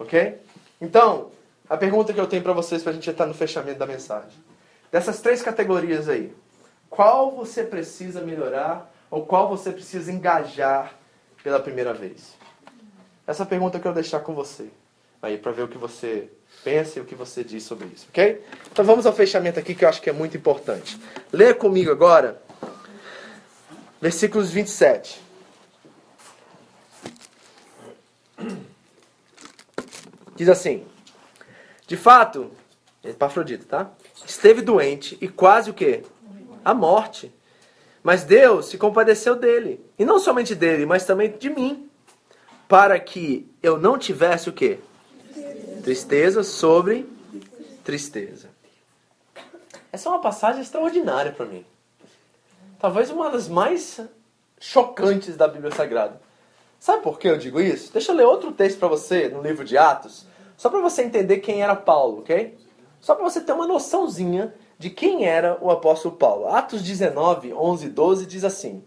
Ok? Então, a pergunta que eu tenho para vocês para a gente entrar no fechamento da mensagem. Dessas três categorias aí, qual você precisa melhorar ou qual você precisa engajar pela primeira vez? Essa pergunta eu quero deixar com você. Aí, para ver o que você pensa e o que você diz sobre isso, ok? Então vamos ao fechamento aqui que eu acho que é muito importante. Leia comigo agora, versículos 27. Diz assim: De fato, Epafrodito, tá? Esteve doente e quase o quê? A morte. Mas Deus se compadeceu dele. E não somente dele, mas também de mim. Para que eu não tivesse o quê? Tristeza sobre tristeza. Essa é uma passagem extraordinária para mim. Talvez uma das mais chocantes da Bíblia Sagrada. Sabe por que eu digo isso? Deixa eu ler outro texto para você no livro de Atos, só para você entender quem era Paulo, ok? Só para você ter uma noçãozinha de quem era o apóstolo Paulo. Atos 19, 11 e 12 diz assim: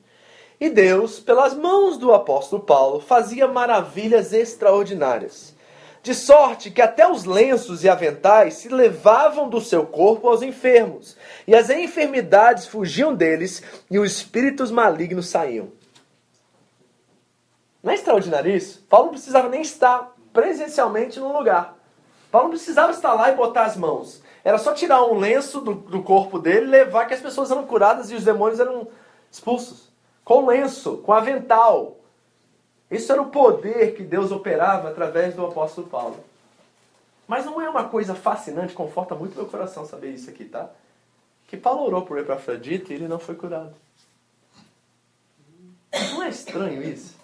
E Deus, pelas mãos do apóstolo Paulo, fazia maravilhas extraordinárias, de sorte que até os lenços e aventais se levavam do seu corpo aos enfermos, e as enfermidades fugiam deles, e os espíritos malignos saíam. Não é extraordinário isso? Paulo não precisava nem estar presencialmente no lugar. Paulo não precisava estar lá e botar as mãos. Era só tirar um lenço do, do corpo dele levar que as pessoas eram curadas e os demônios eram expulsos. Com lenço, com avental. Isso era o poder que Deus operava através do apóstolo Paulo. Mas não é uma coisa fascinante, conforta muito meu coração saber isso aqui, tá? Que Paulo orou por Epafrodito e ele não foi curado. Não é estranho isso?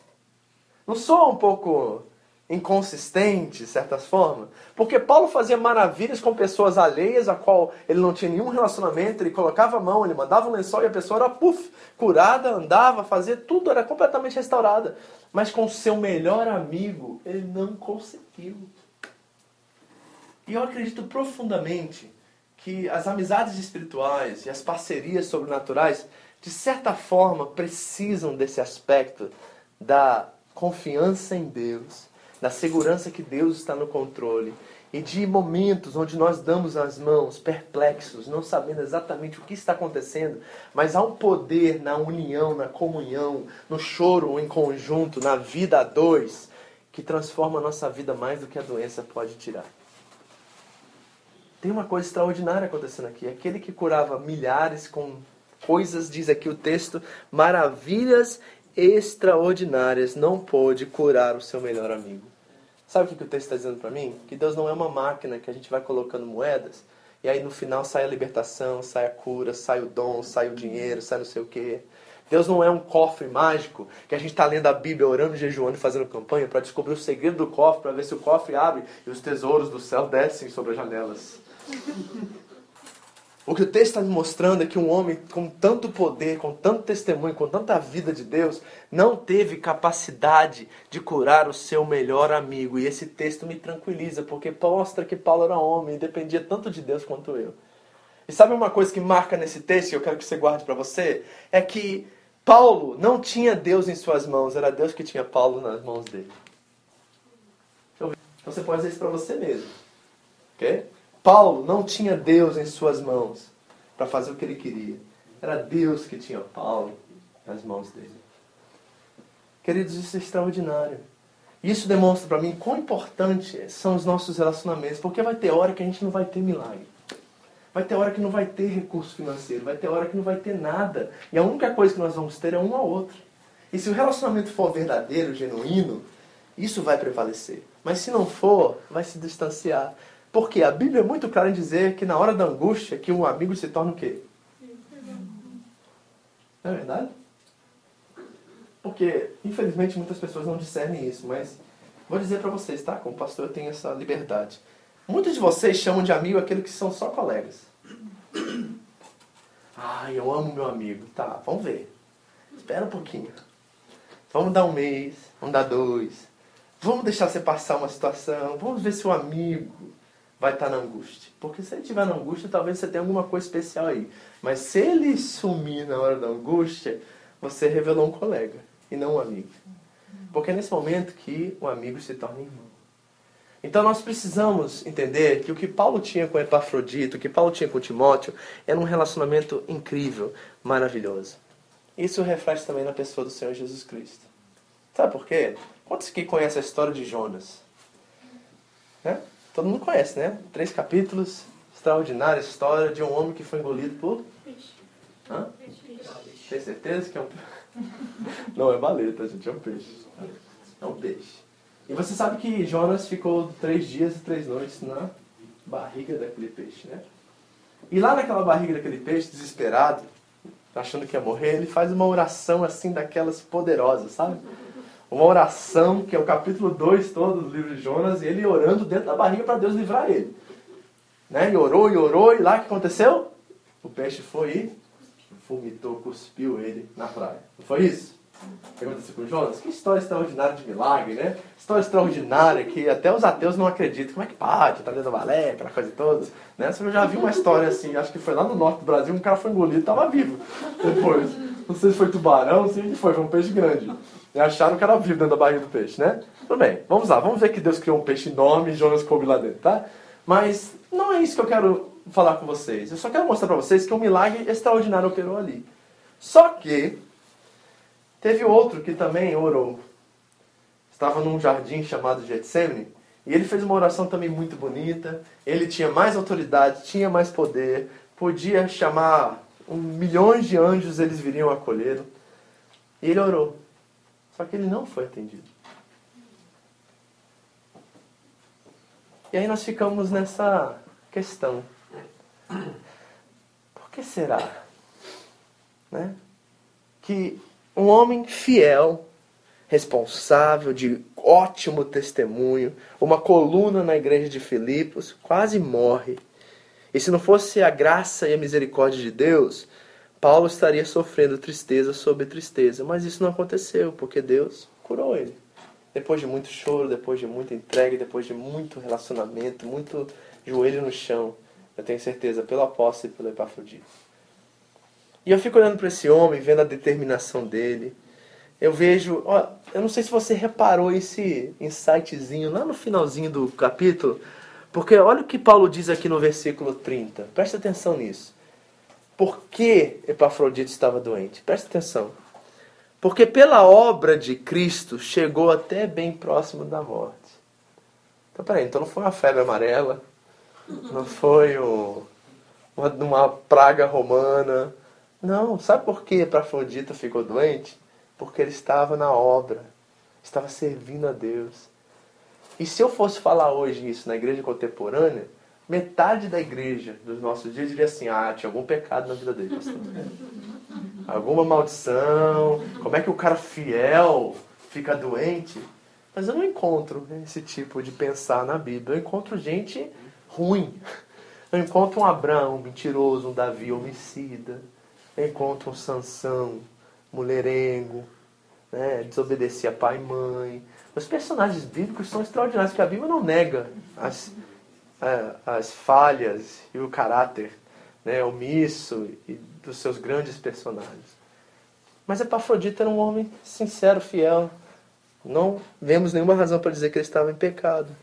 Não soa um pouco inconsistente, de certas formas. Porque Paulo fazia maravilhas com pessoas alheias, a qual ele não tinha nenhum relacionamento, ele colocava a mão, ele mandava um lençol e a pessoa era, puf, curada, andava, fazia tudo, era completamente restaurada. Mas com seu melhor amigo, ele não conseguiu. E eu acredito profundamente que as amizades espirituais e as parcerias sobrenaturais, de certa forma, precisam desse aspecto da confiança em Deus da segurança que Deus está no controle e de momentos onde nós damos as mãos perplexos, não sabendo exatamente o que está acontecendo, mas há um poder na união, na comunhão, no choro em conjunto, na vida a dois, que transforma a nossa vida mais do que a doença pode tirar. Tem uma coisa extraordinária acontecendo aqui. Aquele que curava milhares com coisas, diz aqui o texto, maravilhas extraordinárias, não pôde curar o seu melhor amigo. Sabe o que o texto está dizendo para mim? Que Deus não é uma máquina que a gente vai colocando moedas e aí no final sai a libertação, sai a cura, sai o dom, sai o dinheiro, sai não sei o quê. Deus não é um cofre mágico que a gente está lendo a Bíblia, orando, jejuando e fazendo campanha para descobrir o segredo do cofre, para ver se o cofre abre e os tesouros do céu descem sobre as janelas. O que o texto está me mostrando é que um homem com tanto poder, com tanto testemunho, com tanta vida de Deus, não teve capacidade de curar o seu melhor amigo. E esse texto me tranquiliza, porque mostra que Paulo era homem e dependia tanto de Deus quanto eu. E sabe uma coisa que marca nesse texto, que eu quero que você guarde para você? É que Paulo não tinha Deus em suas mãos, era Deus que tinha Paulo nas mãos dele. Então você pode dizer isso para você mesmo. Ok? Paulo não tinha Deus em suas mãos para fazer o que ele queria. Era Deus que tinha Paulo nas mãos dele. Queridos, isso é extraordinário. Isso demonstra para mim quão importante são os nossos relacionamentos, porque vai ter hora que a gente não vai ter milagre. Vai ter hora que não vai ter recurso financeiro, vai ter hora que não vai ter nada. E a única coisa que nós vamos ter é um ao outro. E se o relacionamento for verdadeiro, genuíno, isso vai prevalecer. Mas se não for, vai se distanciar. Porque a Bíblia é muito clara em dizer que na hora da angústia que um amigo se torna o quê? Não é verdade? Porque, infelizmente, muitas pessoas não discernem isso, mas vou dizer para vocês, tá? Como pastor eu tenho essa liberdade. Muitos de vocês chamam de amigo aquele que são só colegas. Ai, eu amo meu amigo. Tá, vamos ver. Espera um pouquinho. Vamos dar um mês, vamos dar dois. Vamos deixar você passar uma situação. Vamos ver se o amigo vai estar na angústia. Porque se ele estiver na angústia, talvez você tenha alguma coisa especial aí. Mas se ele sumir na hora da angústia, você revelou um colega e não um amigo. Porque é nesse momento que o amigo se torna irmão. Então nós precisamos entender que o que Paulo tinha com Epafrodito, o que Paulo tinha com Timóteo, era um relacionamento incrível, maravilhoso. Isso reflete também na pessoa do Senhor Jesus Cristo. Sabe por quê? Quantos que conhecem a história de Jonas? Né? Todo mundo conhece, né? Três capítulos, extraordinária história de um homem que foi engolido por. Peixe. Hã? Peixe. Tem certeza que é um. Não é baleta, gente, é um peixe. É um peixe. E você sabe que Jonas ficou três dias e três noites na barriga daquele peixe, né? E lá naquela barriga daquele peixe, desesperado, achando que ia morrer, ele faz uma oração assim daquelas poderosas, sabe? Uma oração, que é o capítulo 2 todo do livro de Jonas, e ele orando dentro da barriga para Deus livrar ele. Né? E orou, e orou, e lá o que aconteceu? O peixe foi e vomitou, cuspiu ele na praia. Não foi isso? O que aconteceu com Jonas? Que história extraordinária de milagre, né? História extraordinária que até os ateus não acreditam. Como é que pode? Tá dentro da balé, aquela coisa toda. Né? Você já viu uma história assim, acho que foi lá no norte do Brasil, um cara foi engolido e estava vivo. Depois. Não sei se foi tubarão, não sei o que foi, foi um peixe grande. E acharam que era vivo dentro da barriga do peixe, né? Tudo bem, vamos lá, vamos ver que Deus criou um peixe enorme e Jonas coube lá dentro, tá? Mas não é isso que eu quero falar com vocês. Eu só quero mostrar para vocês que um milagre extraordinário operou ali. Só que teve outro que também orou. Estava num jardim chamado Getsemane e ele fez uma oração também muito bonita. Ele tinha mais autoridade, tinha mais poder, podia chamar um, milhões de anjos, eles viriam acolhê-lo. E ele orou. Só que ele não foi atendido. E aí nós ficamos nessa questão. Por que será? Né? Que um homem fiel, responsável, de ótimo testemunho, uma coluna na igreja de Filipos, quase morre. E se não fosse a graça e a misericórdia de Deus, Paulo estaria sofrendo tristeza sobre tristeza, mas isso não aconteceu, porque Deus curou ele. Depois de muito choro, depois de muita entrega, depois de muito relacionamento, muito joelho no chão, eu tenho certeza, pelo apóstolo e pelo Epafrodito. E eu fico olhando para esse homem, vendo a determinação dele. Eu vejo, ó, eu não sei se você reparou esse insightzinho lá no finalzinho do capítulo, Porque olha o que Paulo diz aqui no versículo 30. Presta atenção nisso. Por que Epafrodito estava doente? Presta atenção. Porque pela obra de Cristo chegou até bem próximo da morte. Então, peraí, então não foi uma febre amarela, não foi um, uma, uma praga romana. Não, sabe por que Epafrodito ficou doente? Porque ele estava na obra, estava servindo a Deus. E se eu fosse falar hoje isso na igreja contemporânea, metade da igreja dos nossos dias diria assim: ah, tinha algum pecado na vida dele, pastor. Alguma maldição. Como é que o cara fiel fica doente? Mas eu não encontro esse tipo de pensar na Bíblia. Eu encontro gente ruim. Eu encontro um Abraão mentiroso, um Davi homicida. Eu encontro um Sansão mulherengo, né? desobedecia pai e mãe. Os personagens bíblicos são extraordinários, porque a Bíblia não nega as, as falhas e o caráter né, omisso e dos seus grandes personagens. Mas Epafrodito era um homem sincero, fiel. Não vemos nenhuma razão para dizer que ele estava em pecado.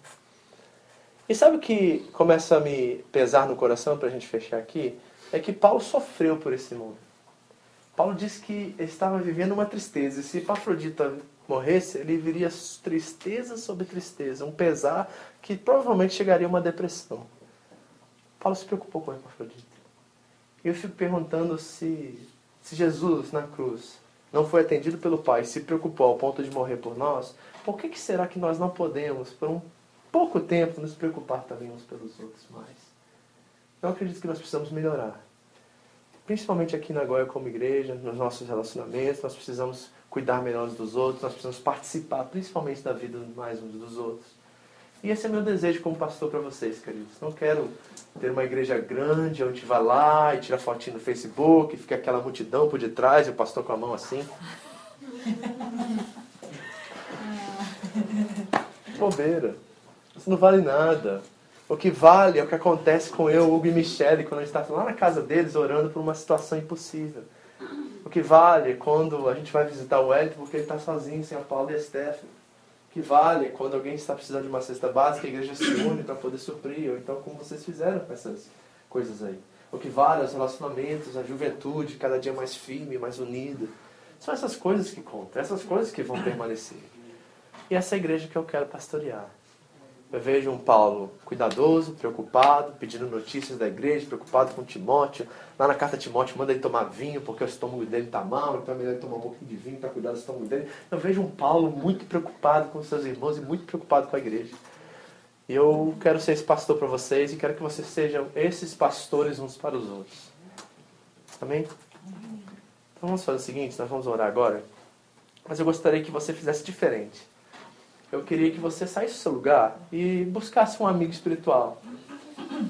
E sabe o que começa a me pesar no coração para a gente fechar aqui? É que Paulo sofreu por esse mundo. Paulo diz que estava vivendo uma tristeza. E se Epafrodita morresse, ele viria tristeza sobre tristeza, um pesar que provavelmente chegaria a uma depressão. Paulo se preocupou com Epafrodita. E eu fico perguntando se, se Jesus na cruz não foi atendido pelo Pai, se preocupou ao ponto de morrer por nós, por que, que será que nós não podemos, por um pouco tempo, nos preocupar também uns pelos outros mais? Eu acredito que nós precisamos melhorar. Principalmente aqui na Goia como igreja, nos nossos relacionamentos, nós precisamos cuidar melhor dos outros, nós precisamos participar principalmente da vida mais uns dos outros. E esse é meu desejo como pastor para vocês, queridos. Não quero ter uma igreja grande onde vai lá e tira fotinho no Facebook, e fica aquela multidão por detrás e o pastor com a mão assim. Bobeira. Isso não vale nada. O que vale é o que acontece com eu, Hugo e Michele, quando a gente está lá na casa deles orando por uma situação impossível. O que vale quando a gente vai visitar o Wellington porque ele está sozinho, sem a Paula e a Stephanie. O que vale quando alguém está precisando de uma cesta básica, a igreja se une para poder suprir, ou então como vocês fizeram com essas coisas aí. O que vale os relacionamentos, a juventude cada dia mais firme, mais unida. São essas coisas que contam, essas coisas que vão permanecer. E essa é a igreja que eu quero pastorear. Eu vejo um Paulo cuidadoso, preocupado, pedindo notícias da igreja, preocupado com Timóteo. Lá na carta Timóteo, manda ele tomar vinho porque o estômago dele está mal, então é melhor ele tomar um pouquinho de vinho para cuidar do estômago dele. Eu vejo um Paulo muito preocupado com seus irmãos e muito preocupado com a igreja. E eu quero ser esse pastor para vocês e quero que vocês sejam esses pastores uns para os outros. Amém? Então vamos fazer o seguinte, nós vamos orar agora. Mas eu gostaria que você fizesse diferente eu queria que você saísse do seu lugar e buscasse um amigo espiritual.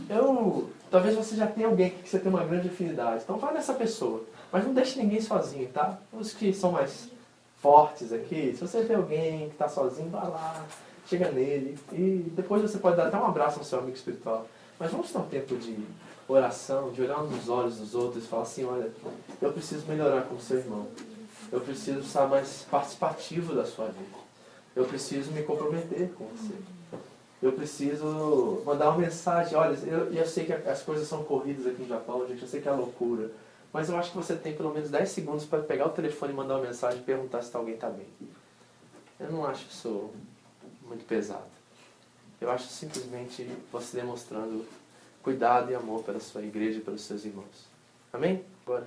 Eu, talvez você já tenha alguém que você tem uma grande afinidade. Então vai nessa pessoa. Mas não deixe ninguém sozinho, tá? Os que são mais fortes aqui, se você vê alguém que está sozinho, vá lá, chega nele. E depois você pode dar até um abraço ao seu amigo espiritual. Mas vamos ter um tempo de oração, de olhar nos olhos dos outros e falar assim, olha, eu preciso melhorar com o seu irmão. Eu preciso estar mais participativo da sua vida. Eu preciso me comprometer com você. Eu preciso mandar uma mensagem. Olha, eu, eu sei que as coisas são corridas aqui no Japão, gente. Eu sei que é loucura. Mas eu acho que você tem pelo menos 10 segundos para pegar o telefone e mandar uma mensagem e perguntar se alguém está bem. Eu não acho isso muito pesado. Eu acho simplesmente você demonstrando cuidado e amor pela sua igreja e pelos seus irmãos. Amém? Agora.